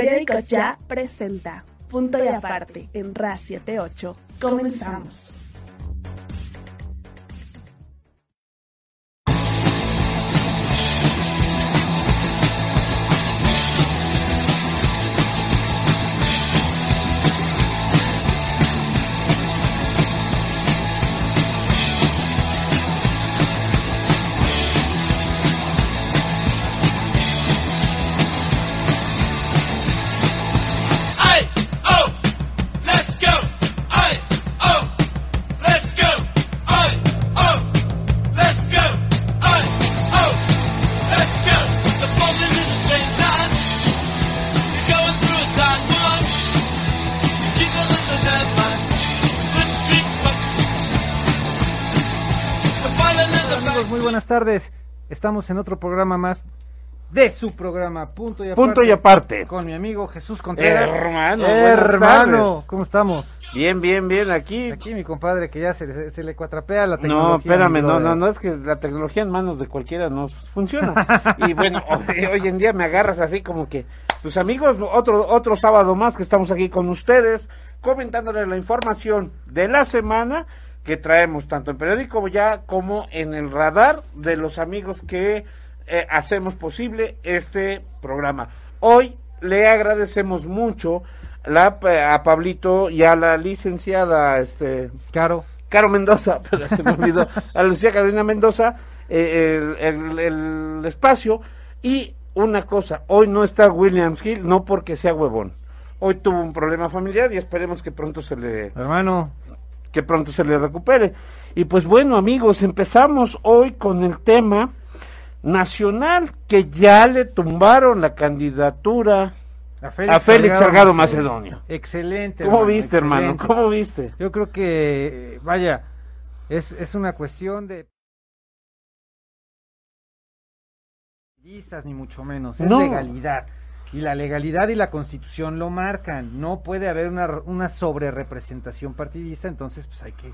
Periódico Ya presenta Punto y Aparte en RA 78. Comenzamos. Estamos en otro programa más de su programa Punto y Aparte. Punto y aparte. Con mi amigo Jesús Contreras. Hermano, Hermano. ¿cómo estamos? Bien, bien, bien, aquí. Aquí mi compadre que ya se, se, se le cuatrapea la tecnología. No, espérame, mi no, brother. no, no, es que la tecnología en manos de cualquiera no funciona. y bueno, hoy, hoy en día me agarras así como que, tus amigos, otro, otro sábado más que estamos aquí con ustedes, comentándoles la información de la semana que traemos tanto en periódico ya como en el radar de los amigos que eh, hacemos posible este programa. Hoy le agradecemos mucho la, a Pablito y a la licenciada este Caro. Caro Mendoza, pero se me olvidó, a Lucía Carolina Mendoza, eh, el, el- el espacio. Y una cosa, hoy no está Williams Hill, no porque sea huevón. Hoy tuvo un problema familiar y esperemos que pronto se le, Hermano, que pronto se le recupere. Y pues bueno, amigos, empezamos hoy con el tema nacional que ya le tumbaron la candidatura. a Félix, A Félix Salgado Macedonio. Excelente. ¿Cómo viste, hermano? ¿Cómo viste? Yo creo que, vaya, es, es una cuestión de... ni mucho menos, es No. legalidad. Y la legalidad y la constitución lo marcan. No puede haber una, una sobrerepresentación partidista, entonces pues hay que...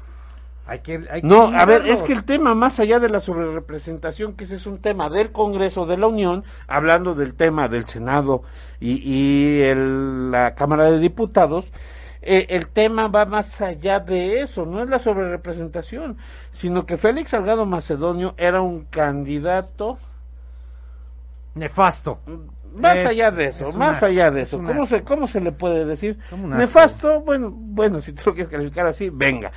Hay que, hay que No, a ver, es que el tema más allá de la sobrerepresentación, que ese es un tema del Congreso de la Unión, hablando del tema del Senado y, y el- la Cámara de Diputados, eh, el tema va más allá de eso, no es la sobrerepresentación, sino que Félix Salgado Macedonio era un candidato Nefasto. Más Es- allá de eso, es más asco, allá de es eso. ¿Cómo asco. se, ¿Cómo se le puede decir? Nefasto, bueno, bueno, si te lo quieres calificar así, venga.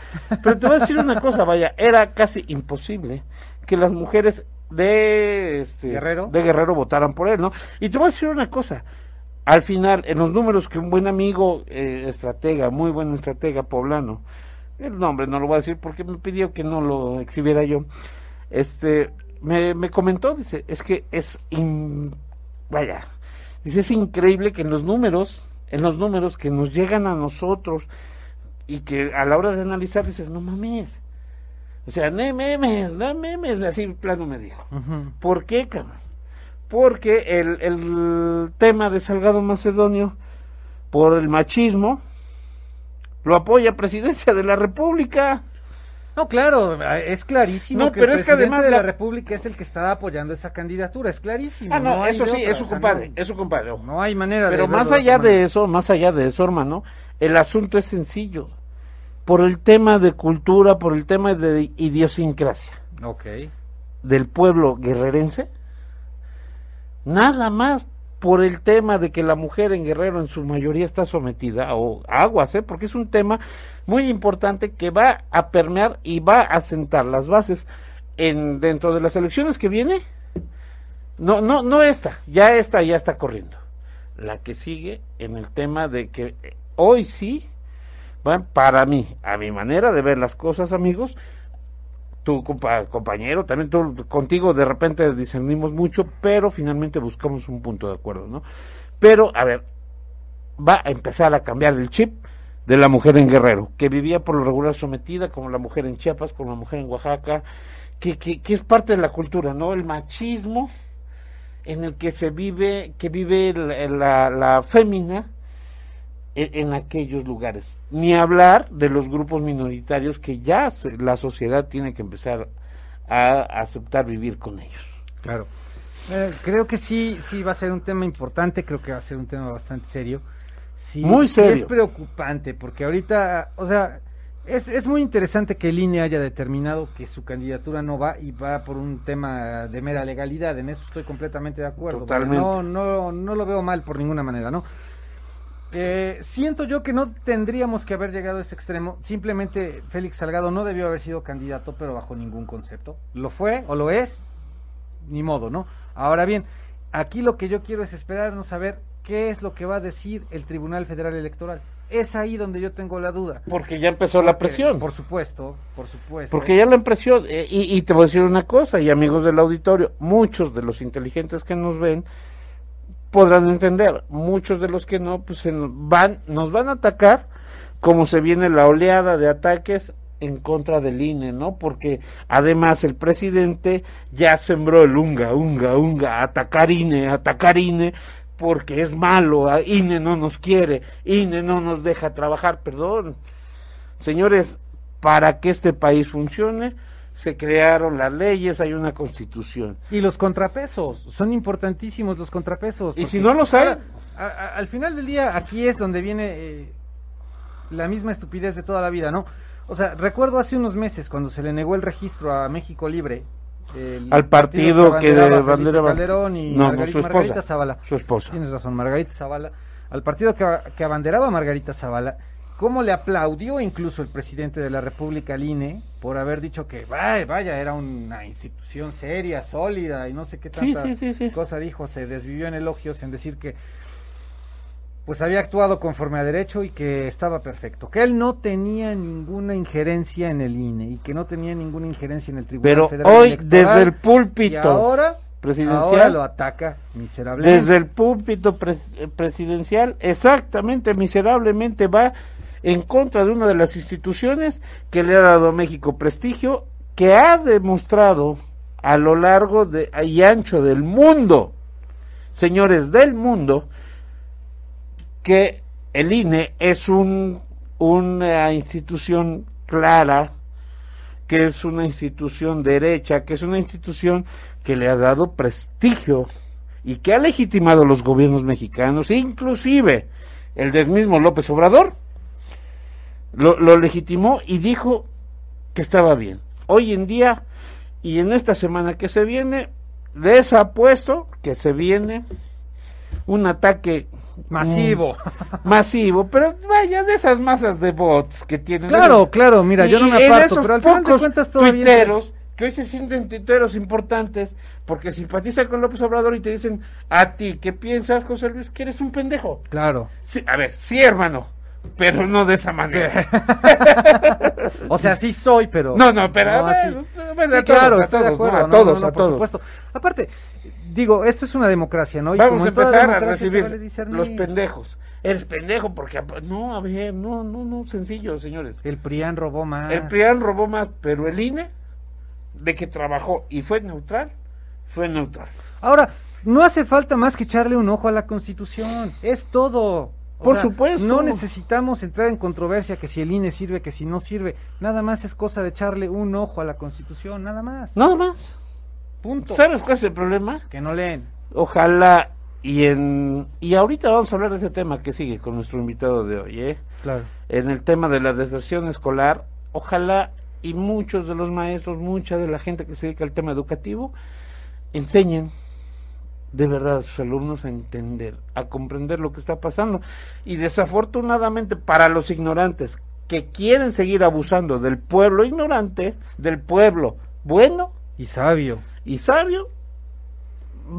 Pero te voy a decir una cosa, vaya, era casi imposible que las mujeres de este Guerrero. de Guerrero votaran por él, ¿no? Y te voy a decir una cosa. Al final, en los números que un buen amigo, eh, estratega, muy buen estratega poblano, el nombre no lo voy a decir porque me pidió que no lo exhibiera yo, este, me, me comentó, dice, es que es, in- vaya, dice, es increíble que en los números, en los números que nos llegan a nosotros y que a la hora de analizar dices, no mames, o sea, no memes, no memes, así plano me dijo. ¿Por qué, cabrón? Porque el, el tema de Salgado Macedonio, por el machismo, lo apoya Presidencia de la República. No, claro, es clarísimo No, que pero el es que además de la la- República es el que está apoyando esa candidatura, es clarísimo. Ah, no, eso de sí, otra, es su o sea, compadre, no- es su compadre. No hay manera Pero de más allá de manera. eso, más allá de eso, hermano, el asunto es sencillo. Por el tema de cultura, por el tema de idiosincrasia Ok. del pueblo guerrerense, nada más por el tema de que la mujer en Guerrero en su mayoría está sometida o aguas, ¿eh? porque es un tema muy importante que va a permear y va a sentar las bases en dentro de las elecciones que viene. No, no, no esta, ya esta ya está corriendo. La que sigue en el tema de que eh, hoy sí, van para mí, a mi manera de ver las cosas, amigos, tu compa- compañero, también tú, contigo de repente discernimos mucho, pero finalmente buscamos un punto de acuerdo, ¿no? Pero, a ver, va a empezar a cambiar el chip de la mujer en Guerrero, que vivía por lo regular sometida, como la mujer en Chiapas, como la mujer en Oaxaca, que, que, que es parte de la cultura, ¿no? El machismo en el que se vive, que vive la, la, la fémina en, aquellos lugares. Ni hablar de los grupos minoritarios que ya se- la sociedad tiene que empezar a aceptar vivir con ellos. Claro. Eh, creo que sí, sí va a ser un tema importante, creo que va a ser un tema bastante serio. Sí, Muy serio. es preocupante, porque ahorita, o sea, es, es muy interesante que el INE haya determinado que su candidatura no va y va por un tema de mera legalidad, en eso estoy completamente de acuerdo. Totalmente. No, no, no lo veo mal por ninguna manera, ¿no? Eh, siento yo que no tendríamos que haber llegado a ese extremo. Simplemente Félix Salgado no debió haber sido candidato, pero bajo ningún concepto. Lo fue o lo es, ni modo, ¿no? Ahora bien, aquí lo que yo quiero es esperarnos a ver qué es lo que va a decir el Tribunal Federal Electoral. Es ahí donde yo tengo la duda. Porque ya empezó la presión. Por supuesto, por supuesto. Porque ya la impresión, eh, y, y te voy a decir una cosa, y amigos del auditorio, muchos de los inteligentes que nos ven podrán entender, muchos de los que no, pues se van, nos van a atacar como se viene la oleada de ataques en contra del INE, ¿no? Porque además el presidente ya sembró el unga, unga, unga, atacar INE, atacar INE, porque es malo, INE no nos quiere, INE no nos deja trabajar, perdón. Señores, para que este país funcione, se crearon las leyes, hay una constitución. Y los contrapesos, son importantísimos los contrapesos. Y si no los hay- Ahora, a- a- al final del día, aquí es donde viene eh, la misma estupidez de toda la vida, ¿no? O sea, recuerdo hace unos meses cuando se le negó el registro a México Libre. Al partido que Calderón y No, no, Margarita, su esposa. Margarita Zavala. Su esposa. Tienes razón, Margarita Zavala. Al partido que, que abanderaba Margarita Zavala, cómo le aplaudió incluso el presidente de la República, al INE, por haber dicho que vaya, vaya, era una institución seria, sólida y no sé qué tanta sí, sí, sí. cosa dijo, se desvivió en elogios en decir que pues había actuado conforme a derecho y que estaba perfecto, que él no tenía ninguna injerencia en el INE y que no tenía ninguna injerencia en el Tribunal Pero Federal hoy, desde el y púlpito ahora, presidencial, ahora lo ataca miserablemente. desde el púlpito pres- presidencial, exactamente, miserablemente va en contra de una de las instituciones que le ha dado a México prestigio, que ha demostrado a lo largo de, y ancho del mundo, señores del mundo, que el INE es un, una institución clara, que es una institución derecha, que es una institución que le ha dado prestigio y que ha legitimado los gobiernos mexicanos, inclusive el del mismo López Obrador, lo, lo legitimó y dijo que estaba bien. Hoy en día y en esta semana que se viene, les apuesto que se viene un ataque Masivo. mm, masivo, pero vaya de esas masas de bots que tienen. Claro, claro, mira, yo no me aparto, esos pero al final de cuentas todavía... tuiteros que hoy se sienten tuiteros importantes porque simpatizan con López Obrador y te dicen a ti, ¿qué piensas, José Luis? Que eres un pendejo. Claro. Sí, a ver, sí, hermano, pero no de esa manera. O sea, sí soy, pero... No, no, pero a No, ver, así. bueno, a Sí, todos, claro, a todos, acuerdo, no, a todos, no, a por todos. supuesto. Aparte, digo, esto es una democracia, ¿no? Y Vamos como a empezar a recibir vale los pendejos. Eres pendejo porque no, a ver, no, no, no, sencillo, señores. El PRIAN robó más. El PRIAN robó más, pero el INE, de que trabajó y fue neutral, fue neutral. Ahora, no hace falta más que echarle un ojo a la Constitución. Es todo. Por sea, supuesto. No necesitamos entrar en controversia que si el INE sirve, que si no sirve. Nada más es cosa de echarle un ojo a la Constitución, nada más. Nada más. Punto. ¿Sabes cuál es el problema? Que no leen. Ojalá y en y ahorita vamos a hablar de ese tema que sigue con nuestro invitado de hoy, ¿eh? Claro. En el tema de la deserción escolar, ojalá y muchos de los maestros, mucha de la gente que se dedica al tema educativo, enseñen de verdad a sus alumnos a entender, a comprender lo que está pasando. Y desafortunadamente para los ignorantes que quieren seguir abusando del pueblo ignorante, del pueblo bueno Y sabio. y sabio,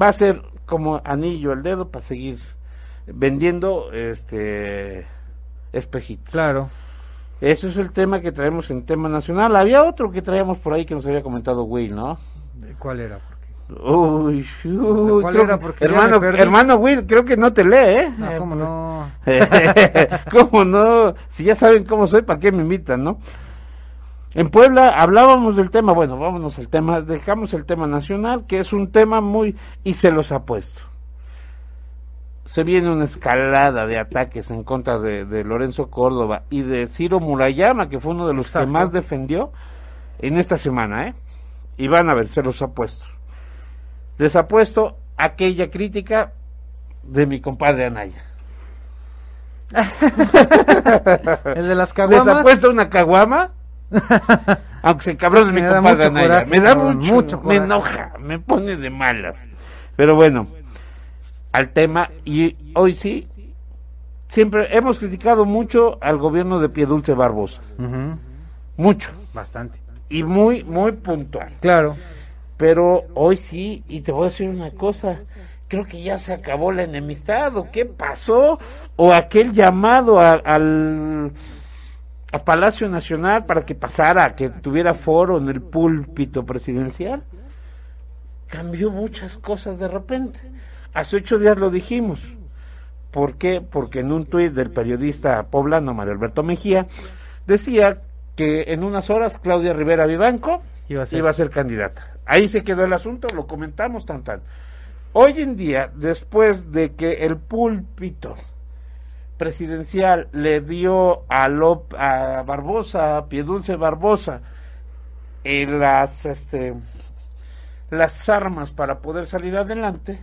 va a ser como anillo al dedo para seguir vendiendo este espejitos. Claro. Ese es el tema que traemos en tema nacional. Había otro que traíamos por ahí que nos había comentado Will, ¿no? ¿Cuál era? Uy, uy, hermano, hermano Will, creo que no te lee, ¿eh? No, ¿cómo no? ¿Cómo no? Si ya saben cómo soy, ¿para qué me invitan, no? En Puebla hablábamos del tema, bueno, vámonos al tema, dejamos el tema nacional, que es un tema muy, y se los ha puesto. Se viene una escalada de ataques en contra de, de Lorenzo Córdoba y de Ciro Murayama, que fue uno de los Exacto. que más defendió en esta semana, ¿eh? Y van a ver, se los ha puesto. Desapuesto aquella crítica de mi compadre Anaya. El de las caguamas. Desapuesto una caguama. Aunque se cabrón de mi compadre Anaya. coraje, me da mucho, mucho me enoja, me pone de malas. Pero bueno, al tema, y hoy sí, siempre hemos criticado mucho al gobierno de Piedulce Barbosa. Mucho. Bastante. Y muy, muy puntual. Claro. Pero hoy sí, y te voy a decir una cosa, creo que ya se acabó la enemistad, o qué pasó, o aquel llamado a- al a Palacio Nacional para que pasara, que tuviera foro en el púlpito presidencial, cambió muchas cosas de repente. Hace ocho días lo dijimos. ¿Por qué? Porque en un tuit del periodista poblano Mario Alberto Mejía decía que en unas horas Claudia Rivera Vivanco Iba a ser. iba a ser candidata. Ahí se quedó el asunto, lo comentamos tan tan. Hoy en día, después de que el púlpito presidencial le dio a, Lop- a Barbosa, a Piedulce Barbosa, las, este, las armas para poder salir adelante,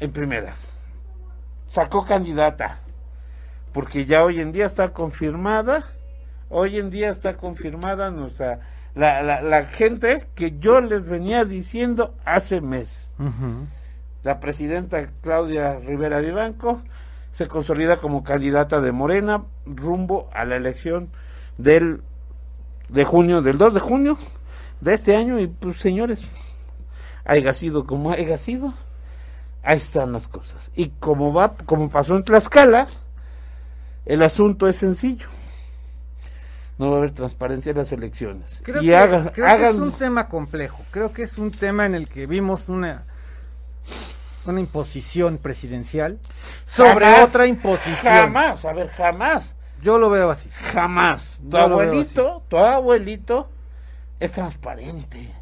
en primera, sacó candidata, porque ya hoy en día está confirmada, hoy en día está confirmada nuestra, la, la, la gente que yo les venía diciendo hace meses la presidenta Claudia Rivera Vivanco se consolida como candidata de Morena rumbo a la elección del de junio, del 2 de junio de este año y pues señores, haya sido como haya sido, ahí están las cosas. Y como va, como pasó en Tlaxcala, el asunto es sencillo. No va a haber transparencia en las elecciones. Creo, y que, haga- creo que hagan- es un tema complejo. Creo que es un tema en el que vimos una una imposición presidencial sobre Jamás, otra imposición. Jamás, a ver, jamás. Yo lo veo así. Jamás. Tu Yo abuelito, tu abuelito es transparente.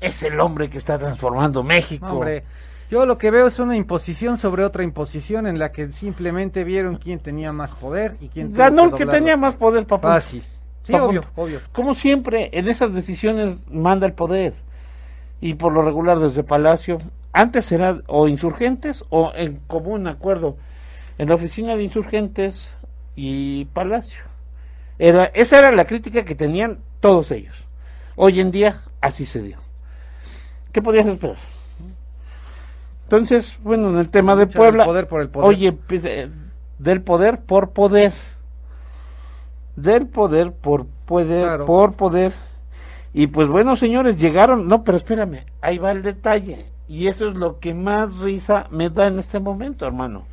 Es el hombre que está transformando México. Hombre, yo lo que veo es una imposición sobre otra imposición en la que simplemente vieron quién tenía más poder y quién Ganó el que tenía más poder, papá. Fácil. Sí, obvio, obvio. Como siempre, en esas decisiones manda el poder. Y por lo regular desde Palacio, antes era o insurgentes o en común acuerdo en la oficina de insurgentes y Palacio. Era, esa era la crítica que tenían todos ellos. Hoy en día así se dio. ¿Qué podías esperar? Entonces, bueno, en el tema de Puebla, poder por el poder. oye, pues, eh, del poder por poder, del poder por poder, Claro. por poder. Y pues bueno, señores, llegaron, no, pero espérame, ahí va el detalle. Y eso es lo que más risa me da en este momento, hermano.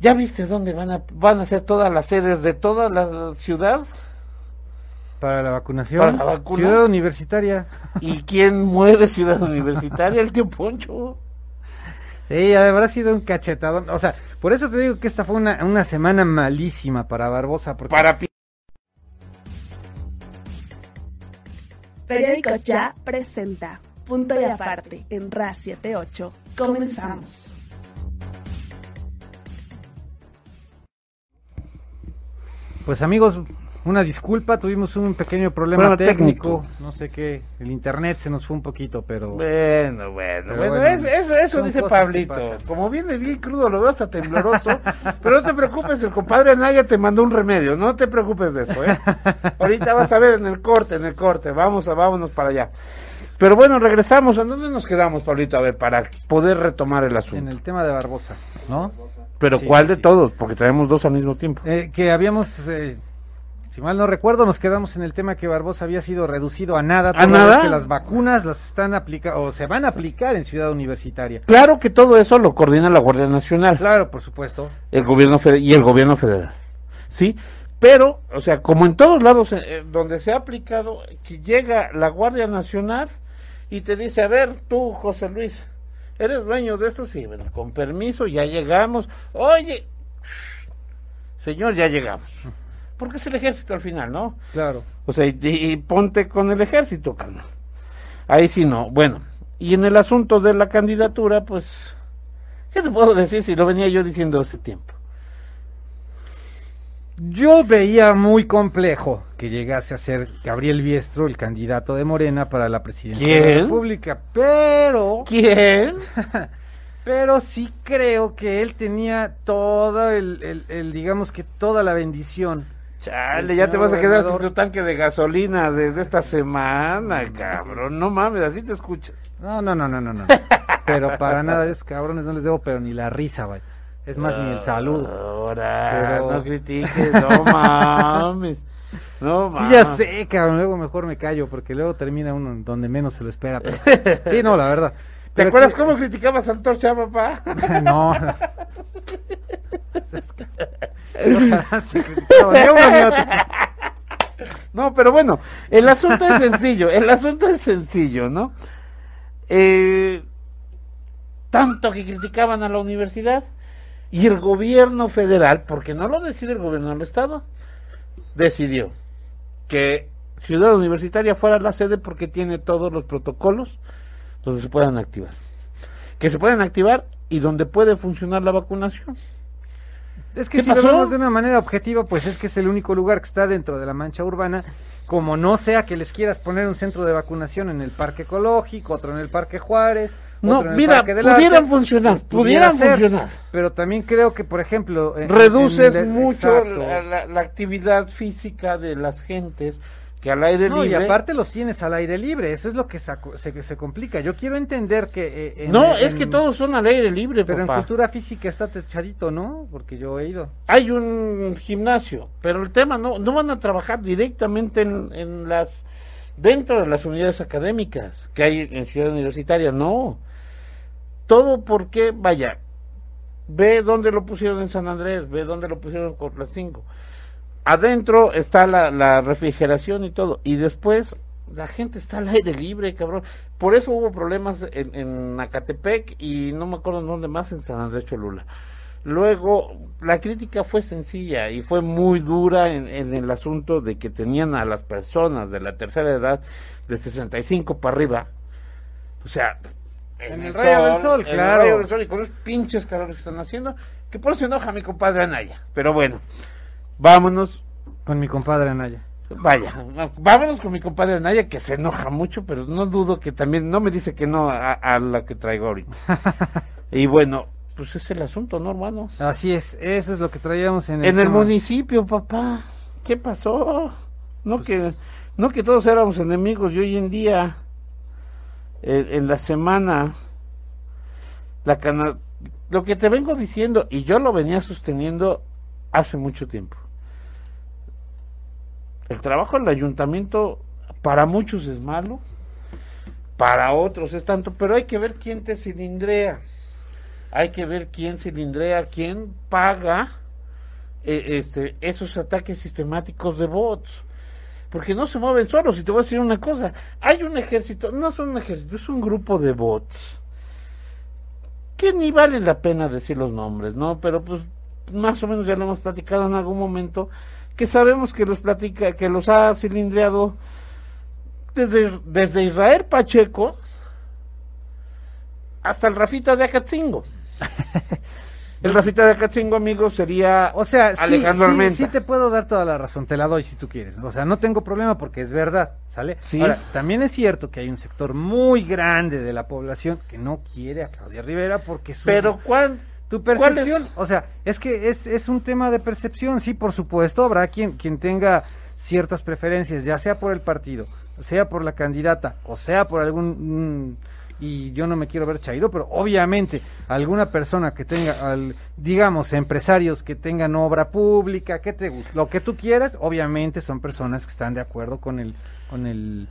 ¿Ya viste dónde van a, van a ser todas las sedes de toda la ciudad? Para la vacunación. Para la vacuna. Ciudad universitaria. ¿Y quién mueve Ciudad Universitaria? El tío Poncho. Sí, habrá sido un cachetadón. O sea, por eso te digo que esta fue una, una semana malísima para Barbosa. Porque Para pi- Periódico Ya presenta Punto y aparte en RA 78. Comenzamos. Pues amigos, una disculpa, tuvimos un pequeño problema Problema técnico, técnico. no sé qué, el internet se nos fue un poquito, pero Bueno, bueno, Pero bueno, bueno, es- eso, dice Pablito. Como viene bien crudo, lo veo hasta tembloroso. pero no te preocupes, el compadre Anaya te mandó un remedio, no te preocupes de eso, ¿eh? Ahorita vas a ver en el corte, en el corte, vamos a, vámonos para allá. Pero bueno, regresamos, ¿a dónde nos quedamos, Pablito? A ver, para poder retomar el en asunto. el tema de Barbosa, ¿no? Pero Sí, ¿cuál sí, de todos? Porque traemos dos al mismo tiempo. Eh, que habíamos, eh, si mal no recuerdo, nos quedamos en el tema que Barbosa había sido reducido a nada, vez nada? que las vacunas las están aplicando o se van a aplicar en Ciudad Universitaria. Claro que todo eso lo coordina la Guardia Nacional. Claro, por supuesto. el gobierno y el gobierno federal. ¿Sí? Pero, o sea, como en todos lados eh, eh, donde se ha aplicado, que llega la Guardia Nacional y te dice, a ver, tú, José Luis, ¿eres dueño de esto? Sí, bueno, con permiso, ya llegamos. Oye, señor, ya llegamos. Porque es el ejército al final, ¿no? Claro. O sea, y, y ponte con el ejército, calma. Ahí sí no. Bueno, y en el asunto de la candidatura, pues, ¿qué te puedo decir si lo venía yo diciendo hace tiempo? Yo veía muy complejo que llegase a ser Gabriel Biestro el candidato de Morena para la presidencia de la ¿Quién? República, pero ¿Quién? pero sí creo que él tenía todo el, el- el, digamos que toda la bendición. Chale, ya te vas a quedar sin tu tanque de gasolina desde esta semana, cabrón. No mames, así te escuchas. No, no, no, no, no, no. Pero para nada esos cabrones no les debo, pero ni la risa, vaya. Es más, ni el saludo. Ahora, Pero- no critiques, no mames. No Sí, mames. ya sé, cabrón. Luego mejor me callo porque luego termina uno donde menos se lo espera. pero- Sí, no, la verdad. ¿Te Pero acuerdas que- cómo criticabas a Antorcha, papá? No. no. No, pero bueno, el asunto es sencillo, el asunto es sencillo, ¿no? Eh, tanto que criticaban a la universidad y el gobierno federal, porque no lo decide el gobierno del estado, decidió que Ciudad Universitaria fuera la sede porque tiene todos los protocolos donde se puedan activar. Que se puedan activar y donde puede funcionar la vacunación. Es que ¿Qué si lo vemos de una manera objetiva, pues es que es el único lugar que está dentro de la mancha urbana. Como no sea que les quieras poner un centro de vacunación en el Parque Ecológico, otro en el Parque Juárez. No, otro en el mira, Parque del pudieran Arte, funcionar, pudiera pudieran ser, funcionar. Pero también creo que, por ejemplo... en- reduces en- mucho exacto. la, la- la actividad física de las gentes que al aire No, y libre aparte los tienes al aire libre, eso es lo que saco- se, se complica. Yo quiero entender que... eh, en- no en- es que todos son al aire libre Pero en cultura física está techadito, ¿no? Porque yo he ido. hay un gimnasio pero el tema no no van a trabajar directamente en, en las dentro de las unidades académicas que hay en Ciudad Universitaria no todo porque vaya ve dónde lo pusieron en San Andrés ve dónde lo pusieron con las cinco adentro está la, la refrigeración y todo y después la gente está al aire libre cabrón por eso hubo problemas en, en Acatepec y no me acuerdo en dónde más en San Andrés Cholula Luego, la crítica fue sencilla y fue muy dura en, en el asunto de que tenían a las personas de la tercera edad, de 65 para arriba, o sea, En el rayo del sol, en claro. el rayo del sol y con los pinches calores que están haciendo, que por eso enoja mi compadre Anaya. Pero bueno, vámonos, Con mi compadre Anaya. vaya, vámonos con mi compadre Anaya, que se enoja mucho, pero no dudo que también, no me dice que no a, a la que traigo ahorita. y bueno, pues es el asunto, ¿no, hermano? Así es, eso es lo que traíamos en el, En el tema. municipio, papá. ¿Qué pasó? No que no que todos éramos enemigos y hoy en día en la semana la cana lo que te vengo diciendo y yo lo venía sosteniendo hace mucho tiempo. El trabajo del ayuntamiento para muchos es malo, para otros es tanto, pero hay que ver quién te cilindrea. Hay que ver quién cilindrea, quién paga eh, este, esos ataques sistemáticos de bots. Porque no se mueven solos. Y te voy a decir una cosa. Hay un ejército, no son un ejército, es un grupo de bots. Que ni vale la pena decir los nombres, ¿no? Pero pues más o menos ya lo hemos platicado en algún momento. Que sabemos que los platica, que los ha cilindreado desde, desde Israel Pacheco hasta el Rafita de Acatzingo. El Rafita de Acatzingo, amigo, sería O sea, sí, Alejandro sí, Armenta. sí te puedo dar toda la razón, te la doy si tú quieres. O sea, no tengo problema porque es verdad, ¿sale? Sí. Ahora, también es cierto que hay un sector muy grande de la población que no quiere a Claudia Rivera porque sus- Pero ¿cuál? Tu ¿cuál percepción, o sea, es que es, es un tema de percepción, sí, por supuesto, habrá quien, quien tenga ciertas preferencias, ya sea por el partido, sea por la candidata, o sea por algún... mm, y yo no me quiero ver chairo, pero obviamente alguna persona que tenga, al, digamos, empresarios que tengan obra pública, que te guste, lo que tú quieras, obviamente son personas que están de acuerdo con el, con el,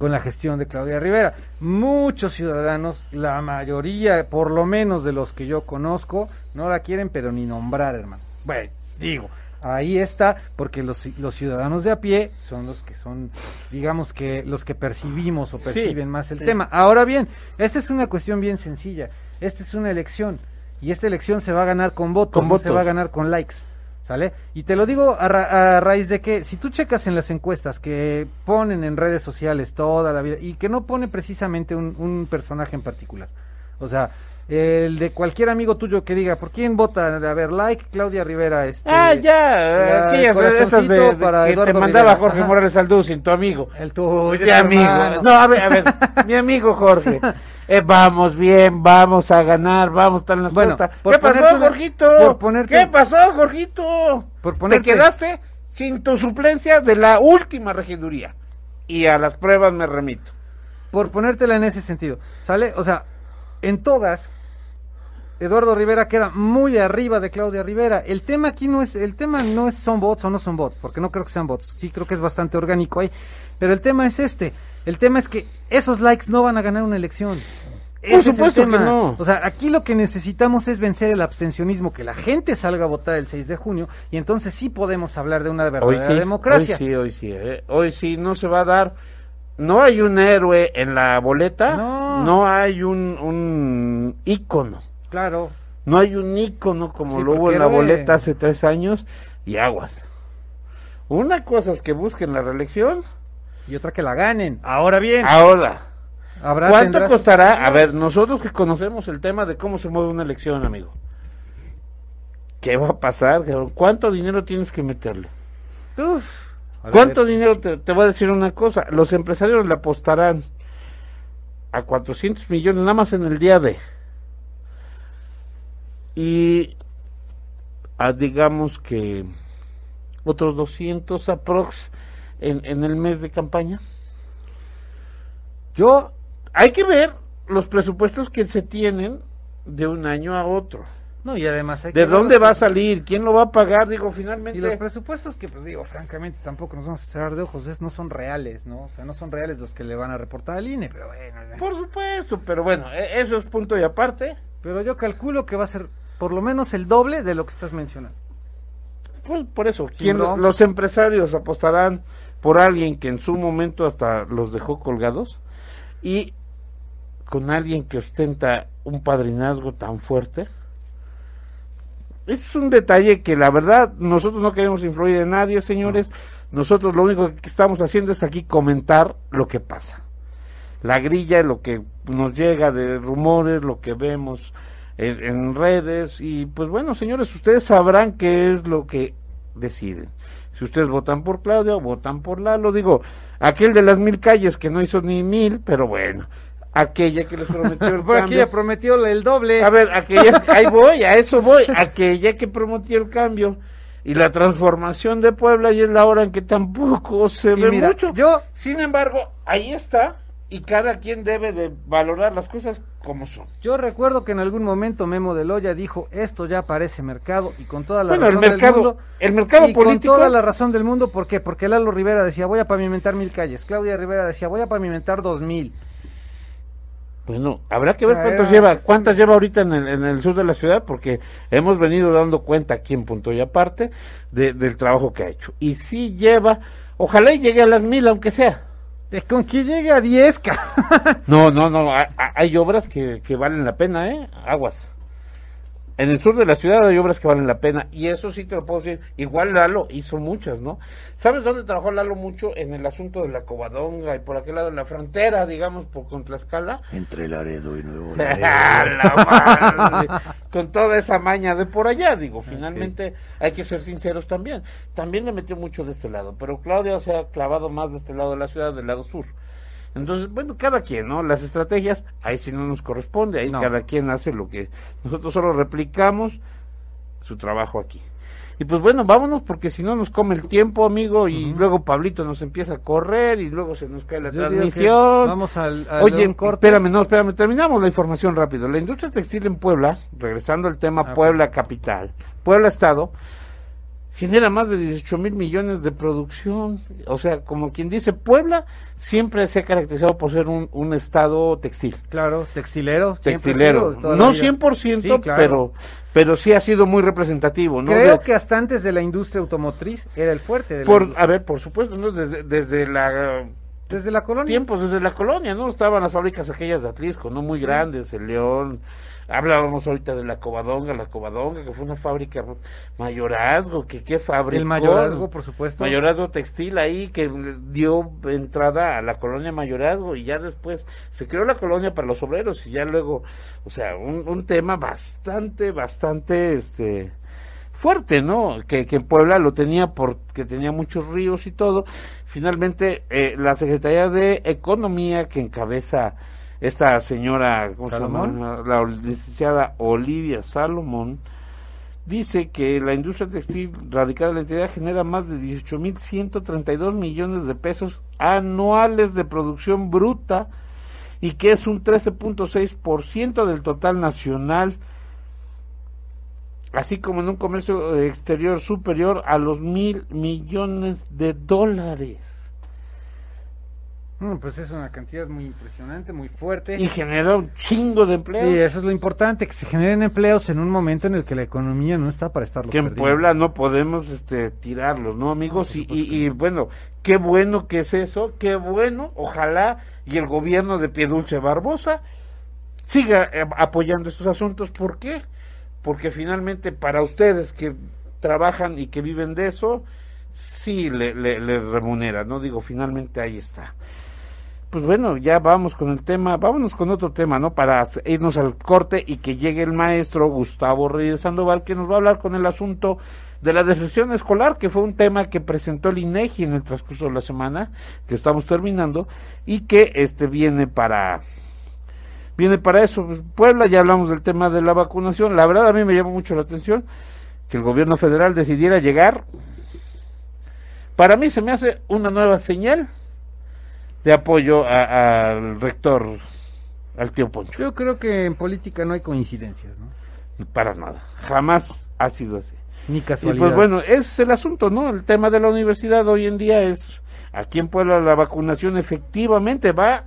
con la gestión de Claudia Rivera. Muchos ciudadanos, la mayoría, por lo menos de los que yo conozco, no la quieren, pero ni nombrar, hermano. Bueno, digo, ahí está, porque los, los ciudadanos de a pie son los que son, digamos que los que percibimos o Sí, perciben más el sí. tema. Ahora bien, esta es una cuestión bien sencilla. Esta es una elección. Y esta elección se va a ganar con votos, Con no se votos. va a ganar con likes. ¿Sale? Y te lo digo a, ra- a raíz de que si tú checas en las encuestas que ponen en redes sociales toda la vida y que no pone precisamente un, un personaje en particular. O sea, el de cualquier amigo tuyo que diga, ¿por quién vota? A ver, like, Claudia Rivera. Este, ah, ya, aquellas esas de, de para que te mandaba Rivera. Jorge Ajá. Morales Aldúzin, tu amigo. El tuyo, Mi amigo. hermano. No, a ver, a ver, mi amigo Jorge. Eh, vamos bien, vamos a ganar, vamos a estar en las Bueno, ¿Qué pasó, una- Jorgito? por ponerte- ¿Qué pasó, Jorgito? Por ponerte- Te quedaste sin tu suplencia de la última regiduría. Y a las pruebas me remito. por ponértela en ese sentido, ¿sale? O sea, en todas, Eduardo Rivera queda muy arriba de Claudia Rivera. El tema aquí no es, el tema no es son bots o no son bots, porque no creo que sean bots. Sí creo que es bastante orgánico ahí. Pero el tema es este. El tema es que esos likes no van a ganar una elección. Ese es el supuesto que tema. no. O sea, aquí lo que necesitamos es vencer el abstencionismo, que la gente salga a votar el 6 de junio, y entonces sí podemos hablar de una Hoy verdadera sí, democracia. hoy sí, hoy sí. eh. Hoy sí, no se va a dar. No hay un héroe en la boleta. No. hay un, un ícono. Claro. No hay un ícono como Sí, lo hubo en la boleta hace tres años y aguas. Una cosa es que busquen la reelección. Y otra que la ganen. Ahora bien, Ahora, habrá ¿cuánto tendrás- costará? A ver, nosotros que conocemos el tema de cómo se mueve una elección, amigo. ¿Qué va a pasar? ¿Cuánto dinero tienes que meterle? Uf. ¿Cuánto ver, dinero? Te, te voy a decir una cosa. Los empresarios le apostarán a 400 millones nada más en el día de. Y a, digamos que otros 200 aprox en, en el mes de campaña. Yo, Hay que ver los presupuestos que se tienen de un año a otro. no, y además hay ¿De que dónde va a salir? ¿Quién lo va a pagar? Digo, finalmente. Y los presupuestos que, pues digo, francamente, tampoco nos vamos a cerrar de ojos, es, no son reales, ¿no? O sea, no son reales los que le van a reportar al INE, pero bueno. Por supuesto, pero bueno, e- eso es punto y aparte. Pero yo calculo que va a ser por lo menos el doble de lo que estás mencionando. Pues por eso, ¿quién- los empresarios apostarán por alguien que en su momento hasta los dejó colgados y con alguien que ostenta un padrinazgo tan fuerte. Ese es un detalle que la verdad nosotros no queremos influir en nadie, señores. Nosotros lo único que estamos haciendo es aquí comentar lo que pasa. La grilla, lo que nos llega de rumores, lo que vemos en, en redes y pues bueno, señores, ustedes sabrán qué es lo que deciden. Si ustedes votan por Claudia o votan por Lalo, digo, aquel de las mil calles que no hizo ni mil, pero bueno, aquella que les prometió el cambio. ya prometió el doble. A ver, aquella, ahí voy, a eso voy, aquella que prometió el cambio y la transformación de Puebla y es la hora en que tampoco se Y ve mira, mucho. yo- sin embargo, ahí está y cada quien debe de valorar las cosas como son. Yo recuerdo que en algún momento Memo de Loya dijo, esto ya parece mercado, y con toda la Bueno, el razón mercado- del mundo. el mercado y político- Con toda la razón del mundo, ¿por qué? Porque Lalo Rivera decía, voy a pavimentar mil calles. Claudia Rivera decía, voy a pavimentar dos mil. Bueno, habrá que ver Ah, cuántas lleva, cuántas lleva ahorita en el, en el sur de la ciudad, porque hemos venido dando cuenta aquí en Punto y Aparte de- del trabajo que ha hecho. Y sí lleva, ojalá y llegue a las mil, aunque sea. Con que llegue a 10, ca- No, no, no, ha- ha- hay obras que, que valen la pena, ¿eh? Aguas. En el sur de la ciudad hay obras que valen la pena, y eso sí te lo puedo decir. Igual Lalo hizo muchas, ¿no? ¿Sabes dónde trabajó Lalo mucho? En el asunto de la Covadonga y por aquel lado de la frontera, digamos, por con Tlaxcala. Entre Laredo y Nuevo ¡A la madre! Con toda esa maña de por allá, digo, finalmente hay que ser sinceros también. También le metió mucho de este lado, pero Claudia se ha clavado más de este lado de la ciudad, del lado sur. Entonces, bueno, cada quien, ¿no? Las estrategias, ahí sí no nos corresponde, ahí No. cada quien hace lo que nosotros solo replicamos su trabajo aquí. Y pues bueno, vámonos porque si no nos come el tiempo, amigo, y luego Pablito nos empieza a correr y luego se nos cae la Yo transmisión. Vamos al, al- Oye, espérame, no, espérame, terminamos la información rápido. La industria textil en Puebla, regresando al tema Ah, Puebla capital, Puebla estado, genera más de 18 mil millones de producción. O sea, como quien dice, Puebla siempre se ha caracterizado por ser un, un estado textil. Claro, textilero. Textilero. No vida. 100%, Sí, claro. pero, pero sí ha sido muy representativo, ¿no? Creo De- que hasta antes de la industria automotriz era el fuerte de la por, industria. a ver, por supuesto, ¿no? Desde, desde la Desde la colonia. tiempos desde la colonia, ¿no? Estaban las fábricas aquellas de Atlisco, ¿no? Muy grandes, el León. Hablábamos ahorita de la Covadonga, la Covadonga, que fue una fábrica mayorazgo, que qué fábrica. El mayorazgo, por supuesto. Mayorazgo textil ahí que dio entrada a la colonia Mayorazgo y ya después se creó la colonia para los obreros y ya luego, o sea, un, un tema bastante, bastante, este, fuerte, ¿no? Que, que Puebla lo tenía porque tenía muchos ríos y todo. Finalmente, eh, la Secretaría de Economía que encabeza esta señora, ¿cómo se ¿Salomón? llama? La licenciada Olivia Salomón, dice que la industria textil radicada en la entidad genera más de 18.132 millones de pesos anuales de producción bruta y que es un 13.6% del total nacional, así como en un comercio exterior superior a los mil millones de dólares. Mm, pues es una cantidad muy impresionante, muy fuerte. Y genera un chingo de Y empleos. eso es lo importante, que se generen empleos en un momento en el que la economía no está para estarlos que en perdiendo. Puebla no podemos este tirarlos, ¿no, amigos? y, y, y, bueno, qué bueno que es eso, qué bueno, ojalá y el gobierno de Piedulce Barbosa siga eh, apoyando estos asuntos. ¿Por qué? Porque finalmente para ustedes que trabajan y que viven de eso, sí le, remunera, ¿no? Digo, finalmente ahí está. Pues bueno, ya vamos con el tema, vámonos con otro tema, ¿no? Para irnos al corte y que llegue el maestro Gustavo Reyes Sandoval, que nos va a hablar con el asunto de la deserción escolar, que fue un tema que presentó el INEGI en el transcurso de la semana, que estamos terminando, y que este viene para viene para eso. Pues, Puebla, ya hablamos del tema de la vacunación. La verdad a mí me llama mucho la atención que el gobierno federal decidiera llegar. Para mí se me hace una nueva señal de apoyo al rector, al tío Poncho. Yo creo que en política no hay coincidencias, ¿no? Para nada. Jamás ha sido así. Ni Y casualidad. pues bueno, es el asunto, ¿no? El tema de la universidad hoy en día es, aquí en Puebla la vacunación efectivamente va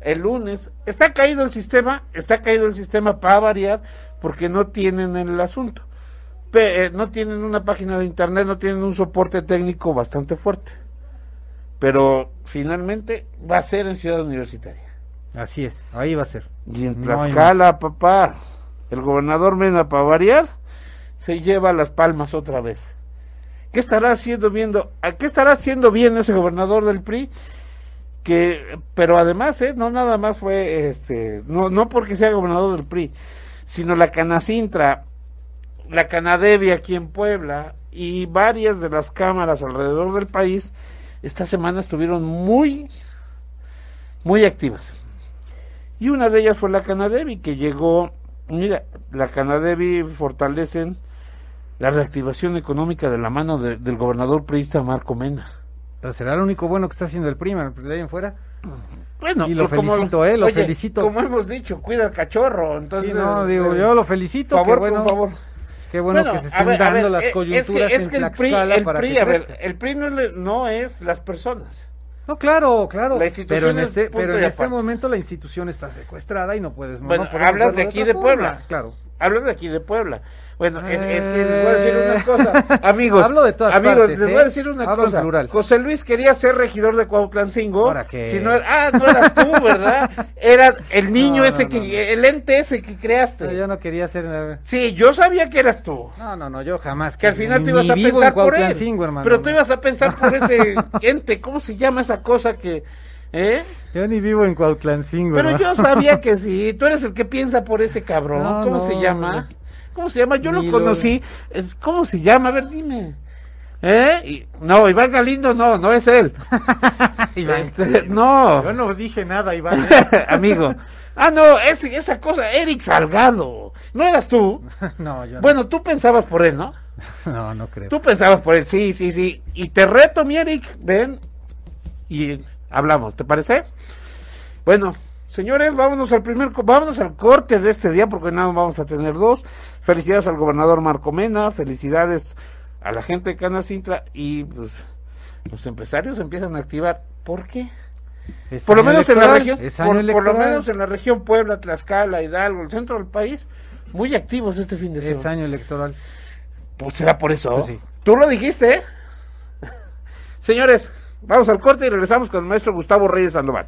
el lunes. Está caído el sistema, está caído el sistema para variar, porque no tienen el asunto. Pe- eh, no tienen una página de internet, no tienen un soporte técnico bastante fuerte. Pero finalmente va a ser en Ciudad Universitaria. Así es, ahí va a ser. Y en No papá, el gobernador Mena, para variar, se lleva las palmas otra vez. ¿Qué estará haciendo viendo? ¿A qué estará haciendo bien ese gobernador del PRI? Que, pero además, ¿eh? no nada más fue, este, no, no porque sea gobernador del PRI, sino la Canacintra, la Canadevi aquí en Puebla y varias de las cámaras alrededor del país, esta semana estuvieron muy, muy activas. Y una de ellas fue la Canadevi, que llegó, mira, la Canadevi fortalecen la reactivación económica de la mano de- del gobernador priista Marco Mena. Pero será lo único bueno que está haciendo el prima, de ahí en fuera. Bueno, Y lo pues como- felicito, eh, lo oye, felicito. Como hemos dicho, cuida al cachorro, entonces... Sí, no, digo, eh, yo lo felicito. favor, bueno, por favor. Qué bueno, Bueno, que se estén ver, dando ver, las eh, coyunturas es que, es que en el PRI, el para PRI, que a ver, el PRI no, le- no es las personas. No, claro, claro. La institución pero en es este, pero en este momento la institución está secuestrada y no puedes. no Bueno, podemos hablas de aquí de Puebla. forma, Claro. Hablo de aquí de Puebla. Bueno, es, es que les voy a decir una cosa, amigos. Hablo de todas amigos, partes, les ¿eh? voy a decir una Hablo cosa. plural. José Luis quería ser regidor de Cuautlancingo. ¿Para qué? Si no era- ah, no eras tú, ¿verdad? Era el niño No, ese no, que, el ente ese que creaste. Yo no quería hacer. eh, Sí, yo sabía que eras tú. No, no, no, yo jamás. Que al final tú ibas a pensar en por él. Hermano. Pero tú ibas a pensar por ese ente, ¿cómo se llama esa cosa que, eh? Yo ni vivo en Cuautlancingo. Pero yo sabía que sí, tú eres el que piensa por ese cabrón. No, ¿Cómo no, se llama? ¿Cómo se llama? Yo lo conocí. ¿Cómo se llama? A ver, dime. ¿Eh? Y- no, Iván Galindo no, no es él. Iván. Este, no, Yo no dije nada, Iván. amigo. Ah, no, ese, esa cosa, Eric Salgado. ¿No eras tú? no, yo no. Bueno, tú pensabas por él, ¿no? No, no creo. Tú pensabas por él, sí, sí, sí. Y te reto, mi Eric, ven y hablamos, ¿te parece? Bueno, señores, vámonos al primer, vámonos al corte de este día porque nada vamos a tener dos. Felicidades al gobernador Marco Mena, felicidades a la gente de Canacintra y pues los empresarios empiezan a activar. ¿Por qué? Es Por lo menos en la región, por, lo menos en la región Puebla, Tlaxcala, Hidalgo, el centro del país, muy activos este fin de semana. Es año electoral. Pues será por eso. Pues sí. Tú lo dijiste, ¿eh? Señores, Vamos al corte y regresamos con el maestro Gustavo Reyes Sandoval.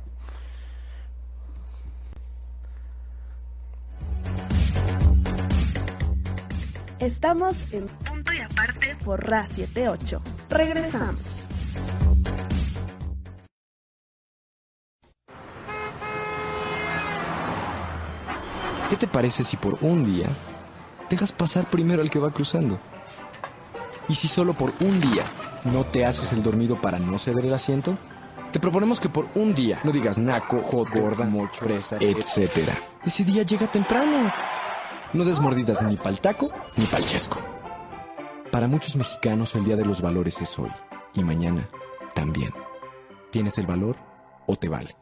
Estamos en punto y aparte por Ra 78. Regresamos. ¿Qué te parece si por un día dejas pasar primero al que va cruzando? ¿Y si solo por un día no te haces el dormido para no ceder el asiento? Te proponemos que por un día no digas naco, hot, gorda, mocho, fresa, etc. Ese día llega temprano. No des mordidas ni pa'l taco ni pa'l chesco. Para muchos mexicanos el Día de los Valores es hoy y mañana también. ¿Tienes el valor o te vale?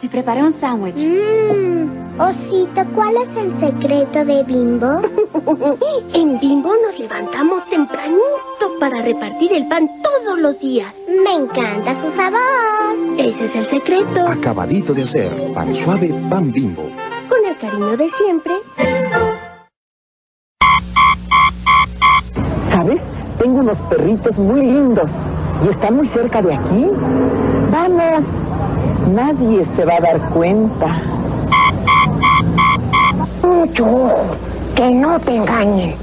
Se preparó un sándwich. Mmm, Osito, ¿cuál es el secreto de Bimbo? en Bimbo nos levantamos tempranito para repartir el pan todos los días. Me encanta su sabor. Ese es el secreto. Acabadito de hacer, pan suave, pan bimbo. Con el cariño de siempre. ¿Sabes? Tengo unos perritos muy lindos y están muy cerca de aquí. Vamos, nadie se va a dar cuenta. Mucho ojo, que no te engañen.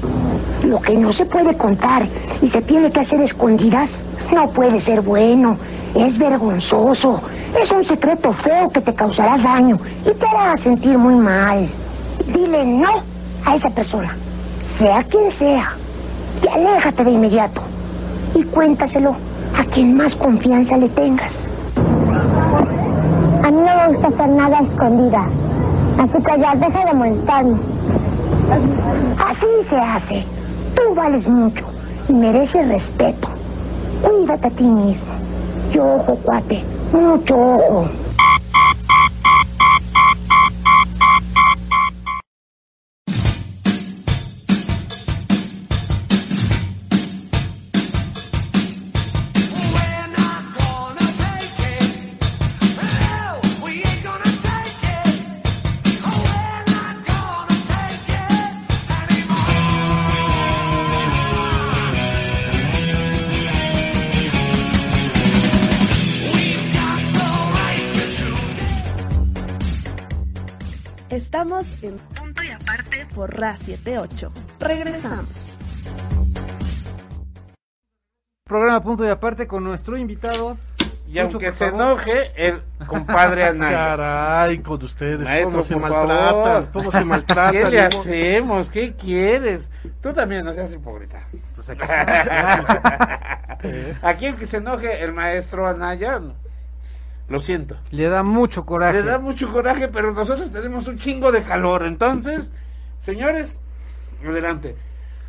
Lo que no se puede contar y se tiene que hacer escondidas no puede ser bueno. Es vergonzoso. Es un secreto feo que te causará daño y te hará sentir muy mal. Dile no a esa persona, sea quien sea, y aléjate de inmediato. Y cuéntaselo a quien más confianza le tengas. A mí no me gusta hacer nada escondida. Así que ya deja de molestarme. Así se hace. Tú vales mucho y mereces respeto. Cuídate a ti mismo. Y ojo, cuate, mucho ojo. 978. Regresamos. Programa Punto y Aparte con nuestro invitado. Y Mucho aunque se enoje, el compadre Anaya. Caray, con ustedes, Maestro, cómo se maltratan, cómo se maltratan. ¿Qué le hacemos? ¿Qué quieres? Tú también no seas hipócrita. Pues aquí, aquí se enoje, el maestro Anaya, lo siento. Le da mucho coraje. Le da mucho coraje, pero nosotros tenemos un chingo de calor. Entonces, señores, adelante.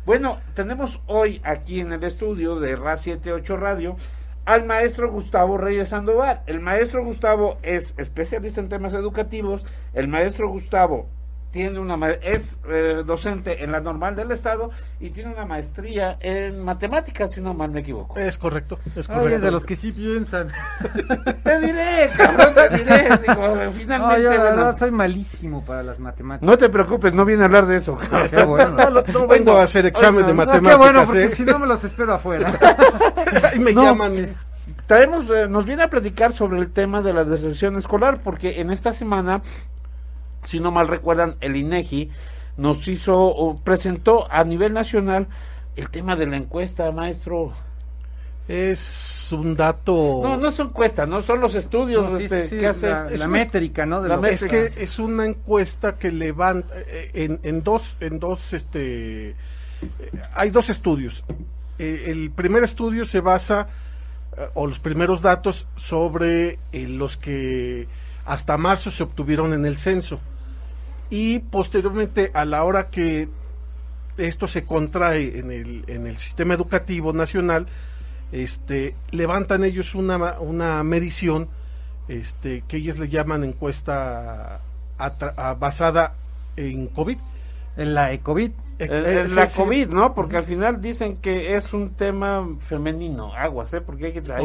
Bueno, tenemos hoy aquí en el estudio de RA 78 Radio al maestro Gustavo Reyes Sandoval. El maestro Gustavo es especialista en temas educativos. El maestro Gustavo tiene una es eh, docente en la normal del estado y tiene una maestría en matemáticas, si no mal me equivoco. Es correcto, es Ay, correcto. es de los que sí piensan. Te diré, cabrón, te diré. Digo, No, finalmente, yo la bueno, verdad soy malísimo para las matemáticas. No te preocupes, no viene a hablar de eso. cabrón. Qué bueno. No, no, no vengo a hacer examen de No, qué matemáticas, bueno, porque ¿eh? si no me los espero afuera. y me No. llaman. Traemos, eh, nos viene a platicar sobre el tema de la deserción escolar, porque en esta semana, si no mal recuerdan, el INEGI nos hizo, o presentó a nivel nacional el tema de la encuesta, maestro. Es un dato. No, no es encuesta, no son los estudios No, sí, este, sí, que hace. la, métrica, ¿no? De la lo- es que es una encuesta que levanta eh, en, en dos en dos este eh, hay dos estudios Eh, el primer estudio se basa o los primeros datos sobre los que hasta marzo se obtuvieron en el censo y posteriormente a la hora que esto se contrae en el, en el sistema educativo nacional este levantan ellos una, una medición este que ellos le llaman encuesta atra- a- basada en COVID En la ECOVID. Eh, El- eh, la sí. COVID, ¿no? Porque al final dicen que es un tema femenino, aguas, ¿eh? Porque hay que... hay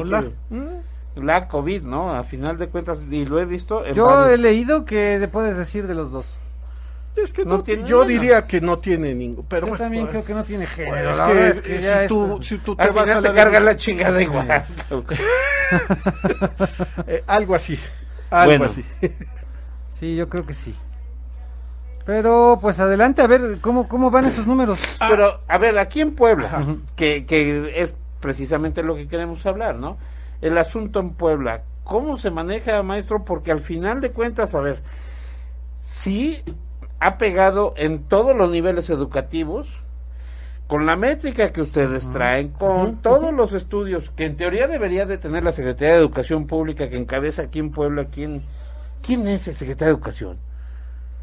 que- Mm. La COVID, ¿no? A final de cuentas, y lo he visto en Yo varios- he leído que le puedes decir de los dos. Es que No no, tiene- yo bueno. diría que no tiene ningún, pero Yo bueno, también bueno. creo que no tiene género. Bueno, es la que, es si, es- tú, si tú te vas a te la carga de- la chingada igual. Eh, algo así, algo así. Sí, yo creo que sí. Pero pues adelante a ver cómo cómo van esos números. Pero, a ver, aquí en Puebla, que, que es precisamente lo que queremos hablar, ¿no? El asunto en Puebla, ¿cómo se maneja, maestro? Porque al final de cuentas, a ver, sí ha pegado en todos los niveles educativos, con la métrica que ustedes traen, con todos los estudios que en teoría debería de tener la Secretaría de Educación Pública que encabeza aquí en Puebla, ¿quién, quién es el secretario de Educación?